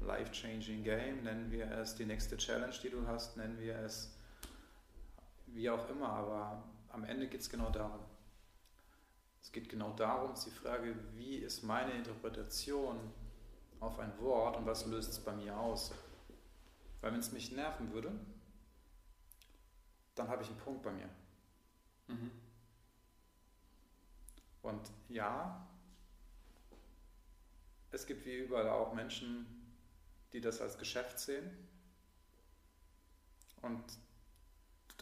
Life-Changing Game, nennen wir es die nächste Challenge, die du hast, nennen wir es wie auch immer, aber am Ende geht es genau darum. Es geht genau darum, ist die Frage, wie ist meine Interpretation auf ein Wort und was löst es bei mir aus? Weil wenn es mich nerven würde, dann habe ich einen Punkt bei mir. Mhm. Und ja, es gibt wie überall auch Menschen, die das als Geschäft sehen. Und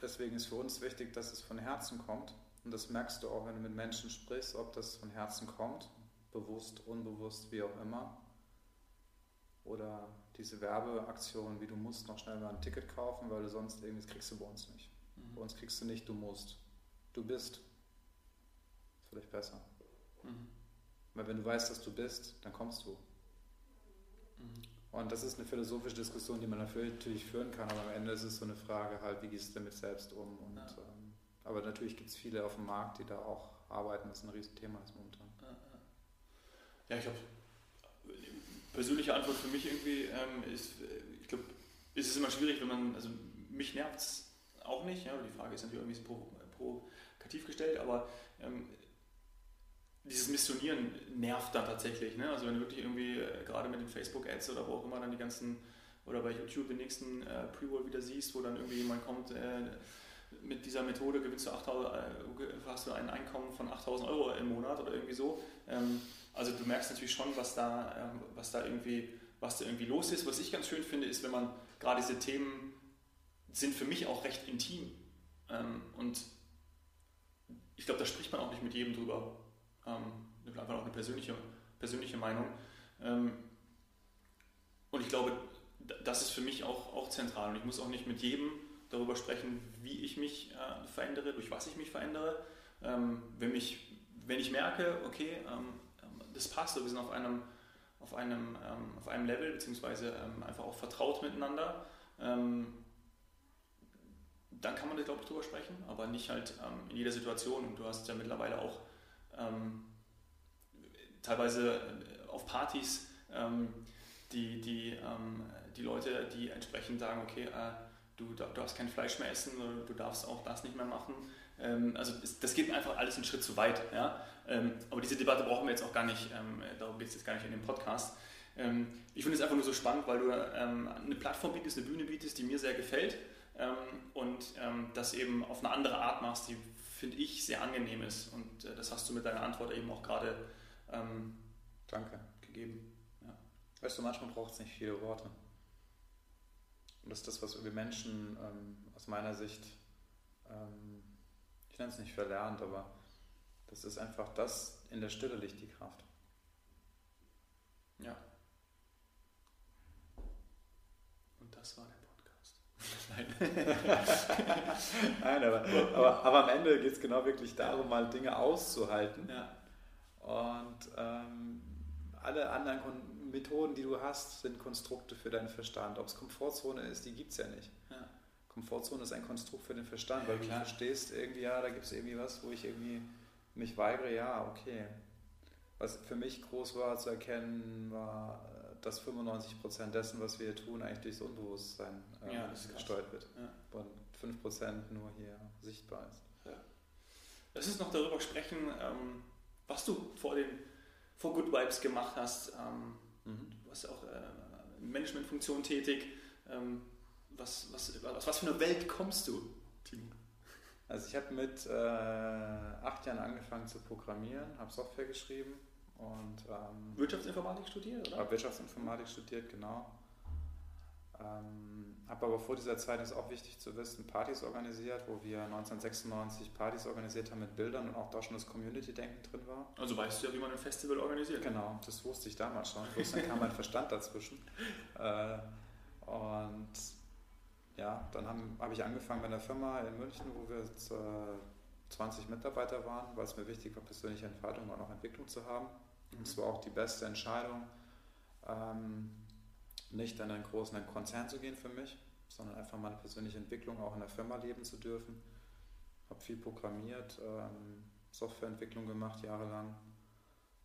deswegen ist für uns wichtig, dass es von Herzen kommt. Und das merkst du auch, wenn du mit Menschen sprichst, ob das von Herzen kommt, bewusst, unbewusst, wie auch immer. Oder diese Werbeaktion, wie du musst noch schnell mal ein Ticket kaufen, weil du sonst irgendwie, das kriegst du bei uns nicht. Mhm. Bei uns kriegst du nicht, du musst. Du bist. Ist vielleicht besser. Mhm. Weil wenn du weißt, dass du bist, dann kommst du. Mhm. Und das ist eine philosophische Diskussion, die man natürlich führen kann, aber am Ende ist es so eine Frage halt, wie gehst du damit selbst um? Und, ja. ähm, aber natürlich gibt es viele auf dem Markt, die da auch arbeiten, das ist ein Riesenthema ist momentan. Ja, ich glaube, persönliche Antwort für mich irgendwie ähm, ist, ich glaube, ist es immer schwierig, wenn man, also mich nervt es auch nicht, ja, die Frage ist natürlich irgendwie provokativ gestellt, aber ähm, dieses Missionieren nervt dann tatsächlich. Ne? Also wenn du wirklich irgendwie äh, gerade mit den Facebook-Ads oder wo auch immer dann die ganzen, oder bei YouTube den nächsten äh, Pre-Roll wieder siehst, wo dann irgendwie jemand kommt, äh, mit dieser Methode gewinnst du 8000, äh, hast du ein Einkommen von 8000 Euro im Monat oder irgendwie so. Ähm, also du merkst natürlich schon, was da, ähm, was da irgendwie, was da irgendwie los ist. Was ich ganz schön finde, ist, wenn man gerade diese Themen sind für mich auch recht intim. Ähm, und ich glaube, da spricht man auch nicht mit jedem drüber. Ähm, einfach auch eine persönliche, persönliche Meinung. Und ich glaube, das ist für mich auch, auch zentral. Und ich muss auch nicht mit jedem darüber sprechen, wie ich mich äh, verändere, durch was ich mich verändere. Wenn, mich, wenn ich merke, okay, das passt, wir sind auf einem, auf einem, ähm, auf einem Level, beziehungsweise ähm, einfach auch vertraut miteinander, ähm, dann kann man da, glaube ich, drüber sprechen, aber nicht halt in jeder Situation. Und du hast ja mittlerweile auch ähm, teilweise äh, auf Partys ähm, die, die, ähm, die Leute, die entsprechend sagen, okay, äh, du, darfst kein Fleisch mehr essen du darfst auch das nicht mehr machen. Ähm, also das, das, geht einfach alles einen Schritt zu weit. Ja? Ähm, aber diese Debatte brauchen wir jetzt auch gar nicht, ähm, darum geht es jetzt gar nicht in dem Podcast. Ähm, ich finde es einfach nur so spannend, weil du eine Plattform bietest, eine Bühne bietest, die mir sehr gefällt und das eben auf eine andere Art machst, die finde ich sehr angenehm ist. Und äh, das hast du mit deiner Antwort eben auch gerade Danke. gegeben. Ja. Weißt du, manchmal braucht es nicht viele Worte. Und das ist das, was wir Menschen ähm, aus meiner Sicht, ähm, ich nenne es nicht verlernt, aber das ist einfach das, in der Stille liegt die Kraft. Ja. Und das war der Podcast. Nein. Nein, aber, aber, aber am Ende geht es genau wirklich darum, mal Dinge auszuhalten. Ja. Und ähm, alle anderen Methoden, die du hast, sind Konstrukte für deinen Verstand. Ob es Komfortzone ist, die gibt es ja nicht. Ja. Komfortzone ist ein Konstrukt für den Verstand, Ja, weil klar. du verstehst irgendwie, ja, da gibt es irgendwie was, wo ich irgendwie mich weigere, ja, okay. Was für mich groß war zu erkennen, war, äh, dass 95% dessen, was wir hier tun, eigentlich durchs Unbewusstsein äh, Ja, gesteuert wird. Ja. Und 5% nur hier sichtbar ist. Lass uns noch darüber sprechen, ähm, was du vor, den, vor Good Vibes gemacht hast. Ähm, Mhm. du warst auch äh, in Managementfunktion tätig. Ähm, was, was, aus was für einer Welt kommst du, Timo? Also ich habe mit äh, acht Jahren angefangen zu programmieren, habe Software geschrieben und ähm, Wirtschaftsinformatik studiert, oder? habe Wirtschaftsinformatik studiert, genau. Ähm, habe aber vor dieser Zeit, ist auch wichtig zu wissen, Partys organisiert, wo wir 1996 Partys organisiert haben mit Bildern und auch da schon das Community-Denken drin war. Also weißt du ja, wie man ein Festival organisiert. Genau, das wusste ich damals schon. Bloß dann kam mein Verstand dazwischen. Äh, und ja, dann habe hab ich angefangen bei einer Firma in München, wo wir jetzt, äh, 20 Mitarbeiter waren, weil es mir wichtig war, persönliche Entfaltung und auch Entwicklung zu haben. Und es war auch die beste Entscheidung, ähm, nicht in einen großen Konzern zu gehen für mich, sondern einfach meine persönliche Entwicklung auch in der Firma leben zu dürfen. Habe viel programmiert, ähm, Softwareentwicklung gemacht jahrelang,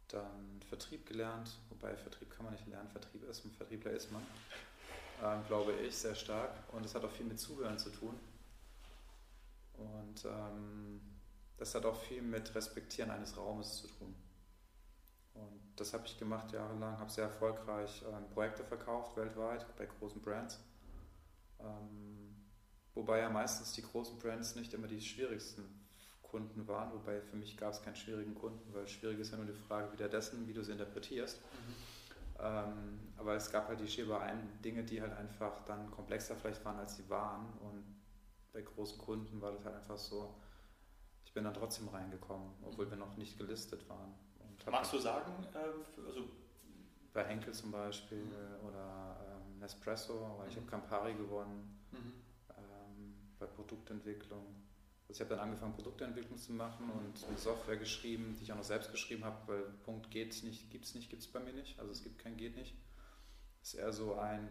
dann Vertrieb gelernt, wobei Vertrieb kann man nicht lernen, Vertrieb ist, ein Vertriebler ist man, ähm, glaube ich, sehr stark. Und es hat auch viel mit Zuhören zu tun. Und ähm, das hat auch viel mit Respektieren eines Raumes zu tun. Und das habe ich gemacht jahrelang, habe sehr erfolgreich ähm, Projekte verkauft weltweit bei großen Brands. Ähm, wobei ja meistens die großen Brands nicht immer die schwierigsten Kunden waren, wobei für mich gab es keinen schwierigen Kunden, weil schwierig ist ja nur die Frage wieder dessen, wie du es interpretierst. Ähm, aber es gab halt die schierbaren Dinge, die halt einfach dann komplexer vielleicht waren, als sie waren. Und bei großen Kunden war das halt einfach so, ich bin dann trotzdem reingekommen, obwohl wir noch nicht gelistet waren. Magst du sagen, äh, also bei Henkel zum Beispiel oder ähm, Nespresso, weil ich habe Campari gewonnen ähm, bei Produktentwicklung. Also ich habe dann angefangen, Produktentwicklung zu machen und eine Software geschrieben, die ich auch noch selbst geschrieben habe, weil Punkt geht nicht, gibt es nicht, gibt es bei mir nicht. Also es gibt kein geht nicht. Es ist eher so ein,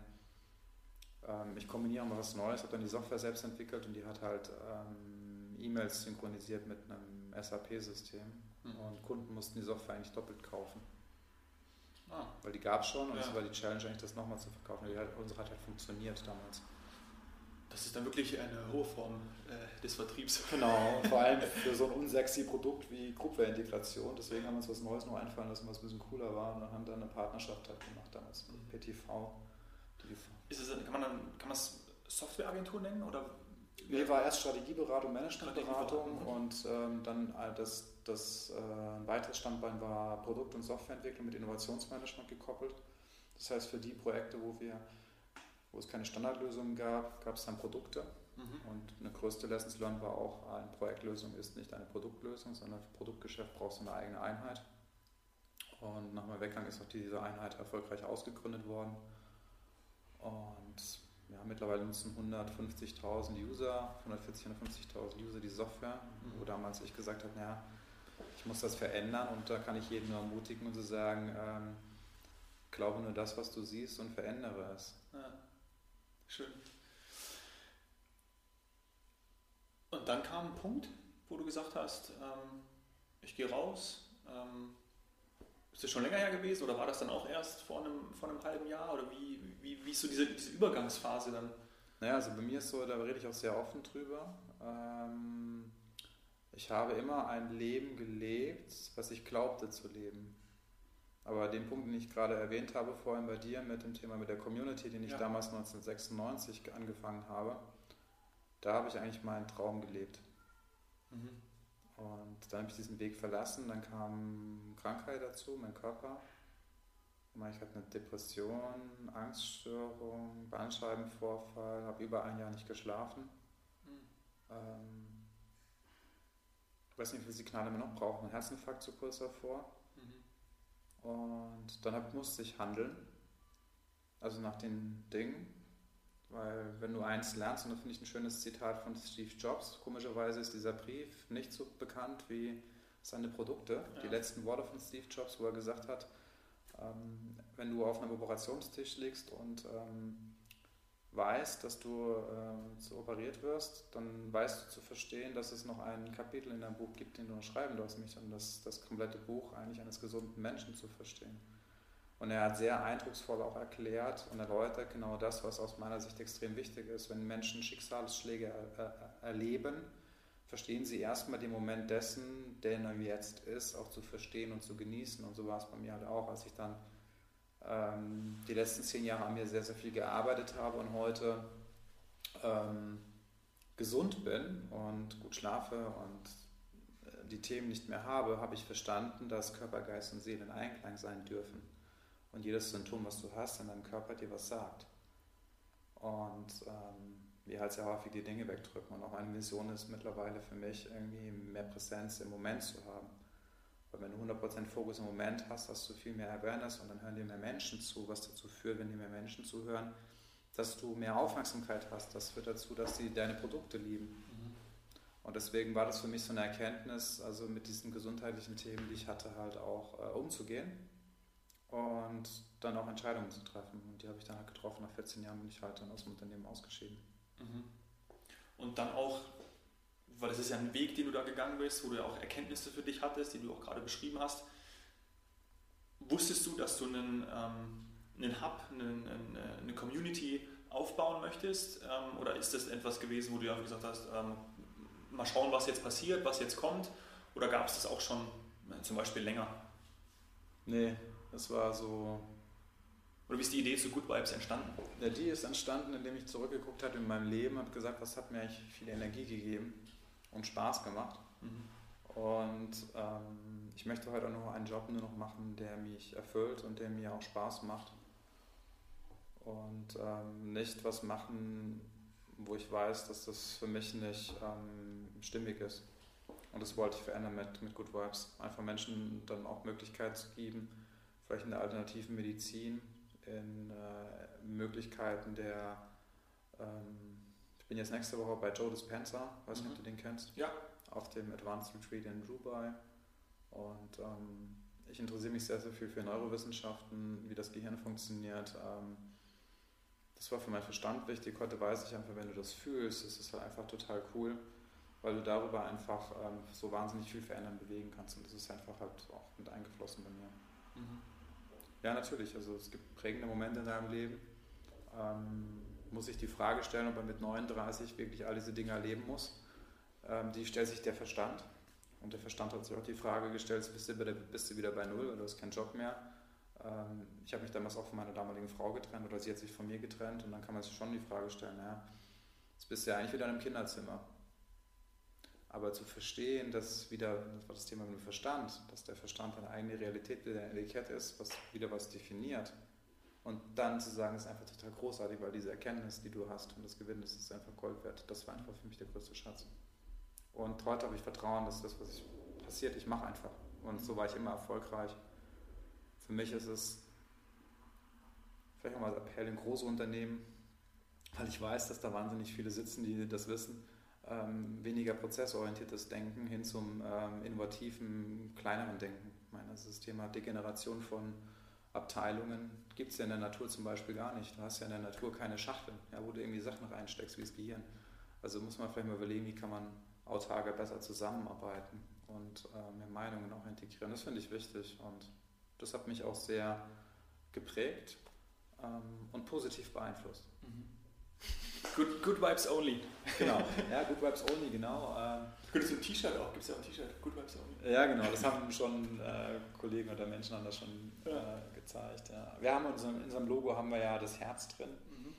ähm, ich kombiniere mal was Neues, habe dann die Software selbst entwickelt und die hat halt ähm, E-Mails synchronisiert mit einem SAP-System Mhm. und Kunden mussten die Software eigentlich doppelt kaufen. ah, Weil die gab es schon und Ja. es war die Challenge eigentlich, das nochmal zu verkaufen. Die hat, unsere hat halt funktioniert damals. Das ist dann wirklich eine hohe Form äh, des Vertriebs. Genau, vor allem für so ein unsexy Produkt wie Gruppware-Integration. Deswegen haben wir uns was Neues noch einfallen lassen, was ein bisschen cooler war und dann haben dann eine Partnerschaft halt gemacht damals mit Mhm. PTV. Ist es, kann man dann, kann man es Softwareagentur nennen oder? nee, war erst Strategieberatung, Managementberatung Strategieberatung, und ähm, dann äh, das, das äh, ein weiteres Standbein war Produkt- und Softwareentwicklung mit Innovationsmanagement gekoppelt. Das heißt, für die Projekte, wo wir wo es keine Standardlösungen gab, gab es dann Produkte. Mhm. Und eine größte Lessons learned war auch, eine Projektlösung ist nicht eine Produktlösung, sondern für Produktgeschäft brauchst du eine eigene Einheit. Und nach meinem Weggang ist auch diese Einheit erfolgreich ausgegründet worden. Und ja, mittlerweile nutzen 150.000 User, 140.000, 150.000 User die Software, Mhm. wo damals ich gesagt habe, ja, ich muss das verändern und da kann ich jeden nur ermutigen und zu sagen, ähm, glaube nur das, was du siehst und verändere es. Ja. Schön. Und dann kam ein Punkt, wo du gesagt hast, ähm, ich gehe raus. Ähm, ist das schon länger her gewesen oder war das dann auch erst vor einem, vor einem halben Jahr? Oder wie, wie, wie ist so diese, diese Übergangsphase dann? Naja, also bei mir ist so, da rede ich auch sehr offen drüber. Ähm, ich habe immer ein Leben gelebt, was ich glaubte zu leben. Aber den Punkt, den ich gerade erwähnt habe vorhin bei dir mit dem Thema mit der Community, den ich ja. damals 1996 angefangen habe, da habe ich eigentlich meinen Traum gelebt. Mhm. Und dann habe ich diesen Weg verlassen, dann kam Krankheit dazu, mein Körper. Ich hatte eine Depression, Angststörung, Bandscheibenvorfall, habe über ein Jahr nicht geschlafen. Mhm. Ähm, ich weiß nicht, wie viele Signale man noch braucht, ein Herzinfarkt zu kurz davor. Und dann musste ich handeln, also nach den Dingen. Weil wenn du eins lernst, und das finde ich ein schönes Zitat von Steve Jobs, komischerweise ist dieser Brief nicht so bekannt wie seine Produkte. Ja. Die letzten Worte von Steve Jobs, wo er gesagt hat, ähm, wenn du auf einem Operationstisch liegst und ähm, weißt, dass du ähm, so operiert wirst, dann weißt du zu verstehen, dass es noch ein Kapitel in deinem Buch gibt, den du noch schreiben darfst, nämlich um das, das komplette Buch eigentlich eines gesunden Menschen zu verstehen. Und er hat sehr eindrucksvoll auch erklärt und erläutert genau das, was aus meiner Sicht extrem wichtig ist. Wenn Menschen Schicksalsschläge er, er, erleben, verstehen sie erstmal den Moment dessen, der er jetzt ist, auch zu verstehen und zu genießen. Und so war es bei mir halt auch, als ich dann ähm, die letzten zehn Jahre an mir sehr, sehr viel gearbeitet habe und heute ähm, gesund bin und gut schlafe und äh, die Themen nicht mehr habe, habe ich verstanden, dass Körper, Geist und Seele in Einklang sein dürfen und jedes Symptom, was du hast, in deinem Körper dir was sagt. Und ähm, wir halt sehr häufig die Dinge wegdrücken. Und auch meine Mission ist mittlerweile für mich, irgendwie mehr Präsenz im Moment zu haben. Weil wenn du 100% Fokus im Moment hast, hast du viel mehr Awareness und dann hören dir mehr Menschen zu, was dazu führt, wenn dir mehr Menschen zuhören, dass du mehr Aufmerksamkeit hast. Das führt dazu, dass sie deine Produkte lieben. Mhm. Und deswegen war das für mich so eine Erkenntnis, also mit diesen gesundheitlichen Themen, die ich hatte, halt auch äh, umzugehen und dann auch Entscheidungen zu treffen. Und die habe ich dann halt getroffen. Nach 14 Jahren bin ich halt dann aus dem Unternehmen ausgeschieden. Mhm. Und dann auch, weil das ist ja ein Weg, den du da gegangen bist, wo du ja auch Erkenntnisse für dich hattest, die du auch gerade beschrieben hast. Wusstest du, dass du einen, ähm, einen Hub, einen, eine Community aufbauen möchtest? Ähm, oder ist das etwas gewesen, wo du ja gesagt hast, ähm, mal schauen, was jetzt passiert, was jetzt kommt? Oder gab es das auch schon äh, zum Beispiel länger? Nee, das war so. Oder wie ist die Idee zu Good Vibes entstanden? Ja, die ist entstanden, indem ich zurückgeguckt habe in meinem Leben und gesagt, was hat mir eigentlich viel Energie gegeben und Spaß gemacht. Mhm. Und ähm, ich möchte heute auch nur einen Job nur noch machen, der mich erfüllt und der mir auch Spaß macht. Und ähm, nicht was machen, wo ich weiß, dass das für mich nicht ähm, stimmig ist. Und das wollte ich verändern mit, mit Good Vibes. Einfach Menschen dann auch Möglichkeit zu geben, vielleicht in der alternativen Medizin, in äh, Möglichkeiten der, ähm, ich bin jetzt nächste Woche bei Joe Dispenza, weiß mhm. nicht, ob du den kennst. Ja. Auf dem Advanced Retreat in Dubai. Und ähm, ich interessiere mich sehr, sehr viel für Neurowissenschaften, wie das Gehirn funktioniert. Ähm, das war für meinen Verstand wichtig. Heute weiß ich einfach, wenn du das fühlst, ist es halt einfach total cool, weil du darüber einfach ähm, so wahnsinnig viel verändern, bewegen kannst. Und das ist einfach halt auch mit eingeflossen bei mir. Mhm. Ja, natürlich. Also es gibt prägende Momente in deinem Leben. Ähm, muss ich die Frage stellen, ob man mit 39 wirklich all diese Dinge erleben muss. Ähm, die stellt sich der Verstand. Und der Verstand hat sich auch die Frage gestellt, bist du, bist du wieder bei Null oder hast keinen Job mehr. Ähm, ich habe mich damals auch von meiner damaligen Frau getrennt oder sie hat sich von mir getrennt und dann kann man sich schon die Frage stellen, naja, jetzt bist du ja eigentlich wieder in einem Kinderzimmer. Aber zu verstehen, dass wieder, das war das Thema mit dem Verstand, dass der Verstand eine eigene Realität wieder eine Etikette ist, was wieder was definiert. Und dann zu sagen, ist einfach total großartig, weil diese Erkenntnis, die du hast und das Gewinn, das ist einfach Gold wert. Das war einfach für mich der größte Schatz. Und heute habe ich Vertrauen, dass das, was passiert, ich mache einfach. Und so war ich immer erfolgreich. Für mich ist es vielleicht auch mal Appell in große Unternehmen, weil ich weiß, dass da wahnsinnig viele sitzen, die das wissen ähm, weniger prozessorientiertes Denken hin zum ähm, innovativen, kleineren Denken. Ich meine, das, das Thema Degeneration von Abteilungen gibt es ja in der Natur zum Beispiel gar nicht. Du hast ja in der Natur keine Schachteln, ja, wo du irgendwie Sachen reinsteckst, wie das Gehirn. Also muss man vielleicht mal überlegen, wie kann man autarker besser zusammenarbeiten und äh, mehr Meinungen auch integrieren. Das finde ich wichtig und das hat mich auch sehr geprägt ähm, und positiv beeinflusst. Mhm. Good, good Vibes Only. Genau, ja, Good Vibes Only, genau. Ähm, Könntest du ein T-Shirt auch, gibt es ja auch ein T-Shirt, Good Vibes Only. Ja, genau, das haben schon äh, Kollegen oder Menschen haben das schon äh, gezeigt. Ja. Wir haben in unserem, in unserem Logo haben wir ja das Herz drin. Mhm.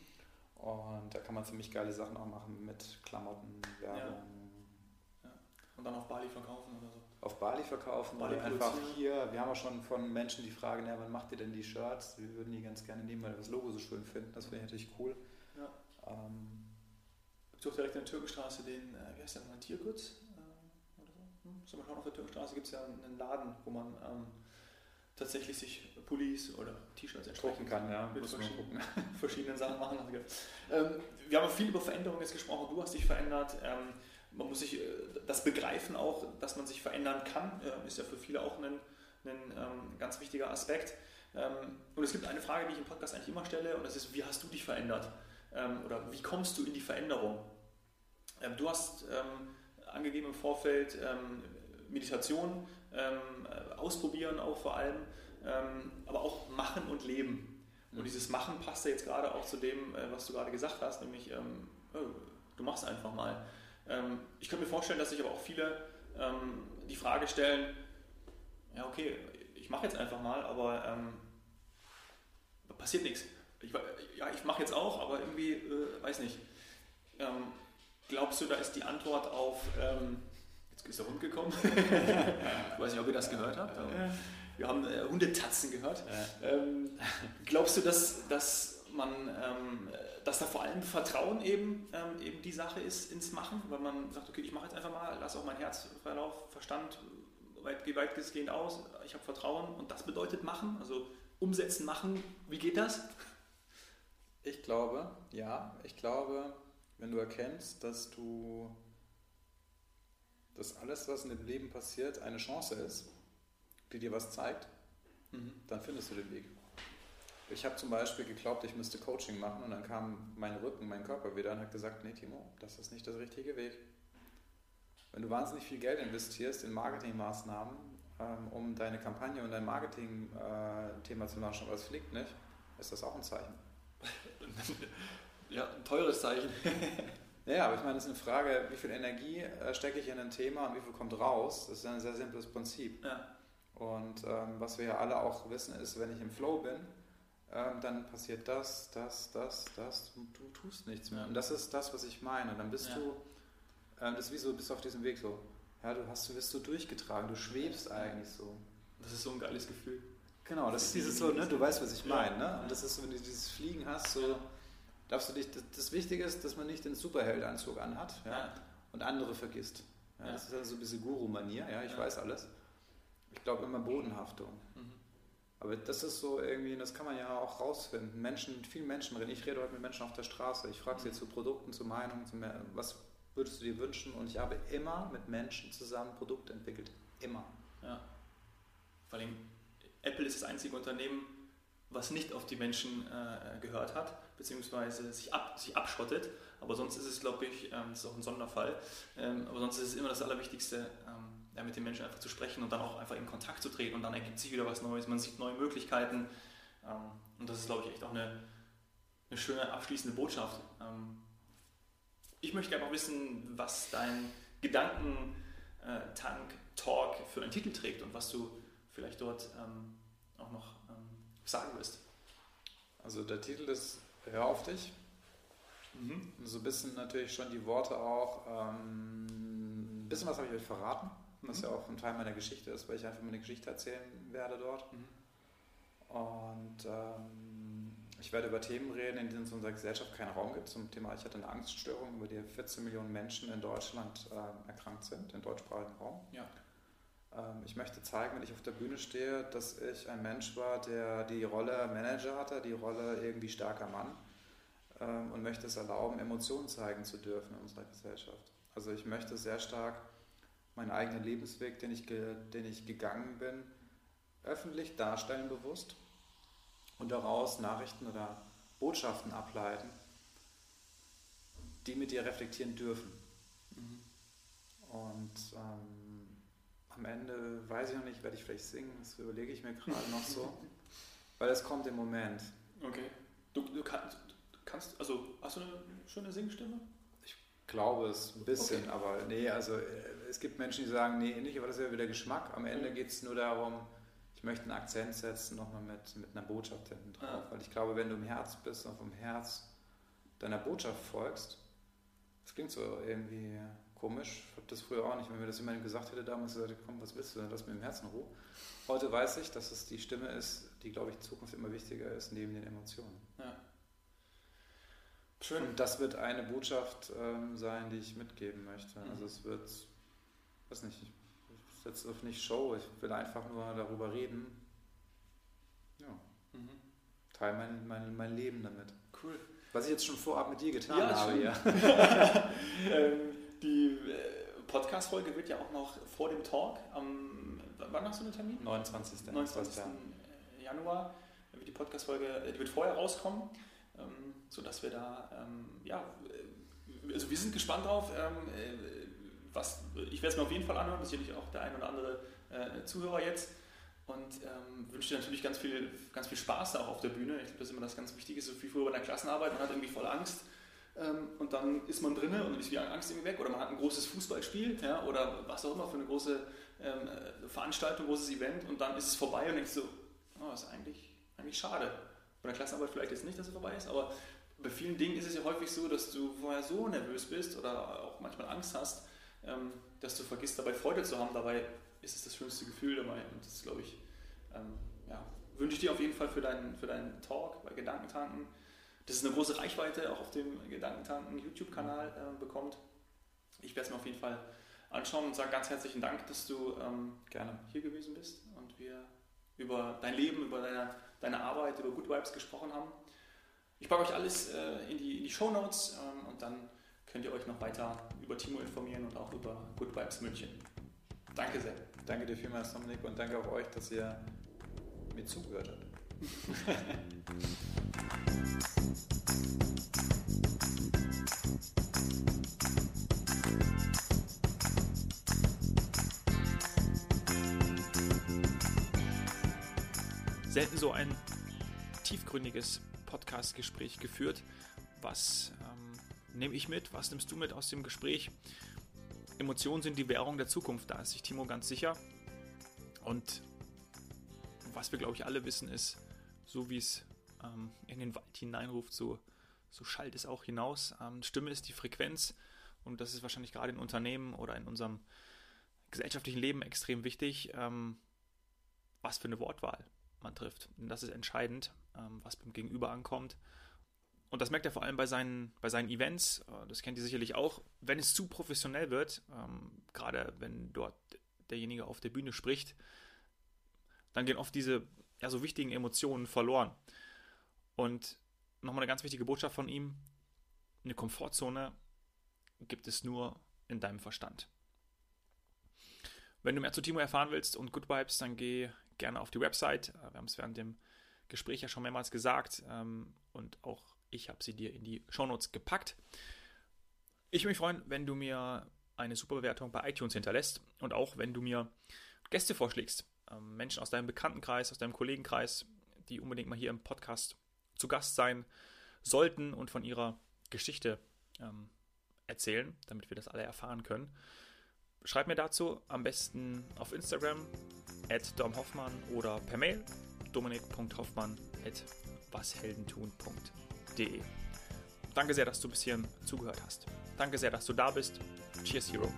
Und da kann man ziemlich geile Sachen auch machen mit Klamotten, Werbung. Ja. Ja. Und dann auf Bali verkaufen oder so. Auf Bali verkaufen Bali oder einfach hier. Wir haben auch schon von Menschen die Frage, ja, wann macht ihr denn die Shirts? Wir würden die ganz gerne nehmen, weil wir das Logo so schön finden. Das finde ich natürlich cool. Ähm, es auch direkt in der Türkenstraße den, äh, wie heißt der nochmal, Tiergutz? Äh, oder so? Hm? Mal schauen, auf der Türkenstraße gibt es ja einen Laden, wo man ähm, tatsächlich sich Pullis oder T-Shirts entsprechend kann, ja, mit verschiedenen, verschiedenen Sachen machen. Ähm, wir haben viel über Veränderungen jetzt gesprochen, du hast dich verändert. Ähm, man muss sich äh, das begreifen auch, dass man sich verändern kann, äh, ist ja für viele auch ein, ein ähm, ganz wichtiger Aspekt. Ähm, und es gibt eine Frage, die ich im Podcast eigentlich immer stelle, und das ist, wie hast du dich verändert? Ähm, oder wie kommst du in die Veränderung? du hast angegeben im Vorfeld Meditation, ausprobieren auch vor allem, aber auch machen und leben. Und mhm. dieses Machen passt ja jetzt gerade auch zu dem, äh, was du gerade gesagt hast, nämlich oh, du machst einfach mal. Ähm, ich könnte mir vorstellen, dass sich aber auch viele ähm, die Frage stellen, ja okay, ich mache jetzt einfach mal, aber ähm, passiert nichts. Ich, ja, ich mache jetzt auch, aber irgendwie, äh, weiß nicht. Ähm, glaubst du, da ist die Antwort auf, ähm, jetzt ist der Hund gekommen, ich weiß nicht, ob ihr das gehört habt, wir haben äh, Hundetatzen gehört. Ähm, glaubst du, dass, dass man dass da vor allem Vertrauen eben, ähm, eben die Sache ist ins Machen, weil man sagt, okay, ich mache jetzt einfach mal, lasse auch mein Herzverlauf, Verstand, weit, geh weitgehend aus, ich habe Vertrauen und das bedeutet machen, also umsetzen, machen. Wie geht das? Ich glaube, ja, ich glaube, wenn du erkennst, dass du, dass alles, was in dem Leben passiert, eine Chance ist, die dir was zeigt, mhm. dann findest du den Weg. Ich habe zum Beispiel geglaubt, ich müsste Coaching machen und dann kam mein Rücken, mein Körper wieder und hat gesagt, nee Timo, das ist nicht der richtige Weg. Wenn du wahnsinnig viel Geld investierst in Marketingmaßnahmen, ähm, um deine Kampagne und dein Marketing-Thema zu launchen, aber es fliegt nicht, ist das auch ein Zeichen. Ja, ein teures Zeichen. Ja, aber ich meine, es ist eine Frage, wie viel Energie äh, stecke ich in ein Thema und wie viel kommt raus. Das ist ein sehr simples Prinzip. Ja. Und ähm, was wir ja alle auch wissen, ist, wenn ich im Flow bin, ähm, dann passiert das, das, das, das und du tust nichts mehr. Und das ist das, was ich meine. Dann bist ja. du, ähm, das ist wie so, bist auf diesem Weg so. Ja, du hast, du bist so durchgetragen, du schwebst eigentlich so. Das ist so ein geiles Gefühl. Genau, das ist dieses so, ne, du weißt, was ich meine, ne? Und das ist, wenn du dieses Fliegen hast, so, darfst du dich, das, das Wichtige ist, dass man nicht den Superheldanzug anhat, ja, und andere vergisst. Ja, das ist ja so ein bisschen Guru-Manier, ja, ich weiß alles. Ich glaube immer Bodenhaftung. Aber das ist so irgendwie, das kann man ja auch rausfinden. Menschen, mit vielen Menschen reden. Ich rede heute mit Menschen auf der Straße. Ich frage sie zu Produkten, zu Meinungen, zu mehr, was würdest du dir wünschen? Und ich habe immer mit Menschen zusammen Produkte entwickelt. Immer. Ja. Vor allem, Apple ist das einzige Unternehmen, was nicht auf die Menschen äh, gehört hat, beziehungsweise sich, ab, sich abschottet. Aber sonst ist es, glaube ich, ähm, das ist auch ein Sonderfall, ähm, aber sonst ist es immer das Allerwichtigste, ähm, ja, mit den Menschen einfach zu sprechen und dann auch einfach in Kontakt zu treten und dann ergibt sich wieder was Neues, man sieht neue Möglichkeiten ähm, und das ist, glaube ich, echt auch eine, eine schöne abschließende Botschaft. Ähm, ich möchte einfach wissen, was dein Gedankentank-Talk für einen Titel trägt und was du vielleicht dort ähm, auch noch ähm, sagen wirst. Also der Titel ist Hör auf dich. Mhm. So ein bisschen natürlich schon die Worte auch. Ähm, ein bisschen was habe ich euch verraten was ja auch ein Teil meiner Geschichte ist, weil ich einfach meine Geschichte erzählen werde dort. Mhm. Und ähm, ich werde über Themen reden, in denen es in unserer Gesellschaft keinen Raum gibt. Zum Thema, ich hatte eine Angststörung, über die 14 Millionen Menschen in Deutschland äh, erkrankt sind, im deutschsprachigen Raum. Ja. Ähm, ich möchte zeigen, wenn ich auf der Bühne stehe, dass ich ein Mensch war, der die Rolle Manager hatte, die Rolle irgendwie starker Mann ähm, und möchte es erlauben, Emotionen zeigen zu dürfen in unserer Gesellschaft. Also ich möchte sehr stark meinen eigenen Lebensweg, den ich, den ich gegangen bin, öffentlich darstellen bewusst und daraus Nachrichten oder Botschaften ableiten, die mit dir reflektieren dürfen. Mhm. Und ähm, am Ende weiß ich noch nicht, werde ich vielleicht singen, das überlege ich mir gerade noch so, weil es kommt im Moment. Okay. Du, du, kannst, kannst, also hast du eine schöne Singstimme? Ich glaube es ein bisschen, okay. aber nee, also äh, es gibt Menschen, die sagen, nee, nicht, aber das ist ja wieder Geschmack. Am Ende mhm. geht es nur darum, ich möchte einen Akzent setzen, nochmal mit, mit einer Botschaft hinten drauf. Ja. Weil ich glaube, wenn du im Herz bist und vom Herz deiner Botschaft folgst, das klingt so irgendwie komisch. Habe das früher auch nicht. Wenn mir das jemand gesagt hätte damals, gesagt, komm, was willst du denn? Lass mir im Herzen Ruhe. Heute weiß ich, dass es die Stimme ist, die, glaube ich, in Zukunft immer wichtiger ist, neben den Emotionen. Ja. Schön. Und das wird eine Botschaft ähm, sein, die ich mitgeben möchte. Mhm. Also es wird, weiß nicht, ich setze auf nicht Show, ich will einfach nur darüber reden. Ja. Mhm. Teile mein, mein, mein Leben damit. Cool. Was ich jetzt schon vorab mit dir getan ja, habe, ja. ähm, die äh, Podcast-Folge wird ja auch noch vor dem Talk am, wann hast du einen Termin? 29. 29. Januar wird die Podcast-Folge, äh, die wird vorher rauskommen, ähm, sodass wir da, ähm, ja, äh, also wir sind gespannt drauf, ähm, was, ich werde es mir auf jeden Fall anhören, sicherlich auch der ein oder andere Zuhörer jetzt und ähm, wünsche dir natürlich ganz viel, ganz viel Spaß auch auf der Bühne. Ich glaube, das ist immer das ganz Wichtige, so wie früher bei der Klassenarbeit, man hat irgendwie voll Angst und dann ist man drinnen und ist die Angst irgendwie weg oder man hat ein großes Fußballspiel ja, oder was auch immer für eine große ähm, äh, Veranstaltung, großes Event und dann ist es vorbei und denkst so, oh, ist eigentlich, eigentlich schade. Bei der Klassenarbeit vielleicht jetzt nicht, dass es vorbei ist, aber bei vielen Dingen ist es ja häufig so, dass du vorher so nervös bist oder auch manchmal Angst hast, ähm, dass du vergisst, dabei Freude zu haben. Dabei ist es das schönste Gefühl dabei und das glaube ich, ähm, ja, wünsche ich dir auf jeden Fall für deinen, für deinen Talk bei Gedankentanken das ist eine große Reichweite auch auf dem Gedankentanken YouTube-Kanal äh, bekommt. Ich werde es mir auf jeden Fall anschauen und sage ganz herzlichen Dank, dass du ähm, gerne hier gewesen bist und wir über dein Leben, über deine, deine Arbeit, über Good Vibes gesprochen haben. Ich packe euch alles äh, in, die, in die Show Notes ähm, und dann könnt ihr euch noch weiter über Timo informieren und auch über Good Vibes München. Danke sehr. Danke dir vielmals, Dominik, und danke auch euch, dass ihr mir zugehört habt. selten so ein tiefgründiges Podcast-Gespräch geführt. Was ähm, nehme ich mit? Was nimmst du mit aus dem Gespräch? Emotionen sind die Währung der Zukunft, da ist sich Timo ganz sicher. Und was wir, glaube ich, alle wissen, ist, so wie es ähm, in den Wald hineinruft, so, so schallt es auch hinaus. Ähm, Stimme ist die Frequenz und das ist wahrscheinlich gerade in Unternehmen oder in unserem gesellschaftlichen Leben extrem wichtig. Ähm, was für eine Wortwahl man trifft. Und das ist entscheidend, ähm, was beim Gegenüber ankommt. Und das merkt er vor allem bei seinen, bei seinen Events, äh, das kennt ihr sicherlich auch, wenn es zu professionell wird, ähm, gerade wenn dort derjenige auf der Bühne spricht, dann gehen oft diese ja, so wichtigen Emotionen verloren. Und nochmal eine ganz wichtige Botschaft von ihm, eine Komfortzone gibt es nur in deinem Verstand. Wenn du mehr zu Timo erfahren willst und Good Vibes, dann geh gerne auf die Website. Äh, wir haben es während dem Gespräch ja schon mehrmals gesagt ähm, und auch ich habe sie dir in die Shownotes gepackt. Ich würde mich freuen, wenn du mir eine super Bewertung bei iTunes hinterlässt und auch wenn du mir Gäste vorschlägst. Ähm, Menschen aus deinem Bekanntenkreis, aus deinem Kollegenkreis, die unbedingt mal hier im Podcast zu Gast sein sollten und von ihrer Geschichte ähm, erzählen, damit wir das alle erfahren können. Schreib mir dazu am besten auf Instagram at domhoffmann oder per Mail dominik.hoffmann at washeldentun.de. Danke sehr, dass du bis hierhin zugehört hast. Danke sehr, dass du da bist. Cheers, Hero.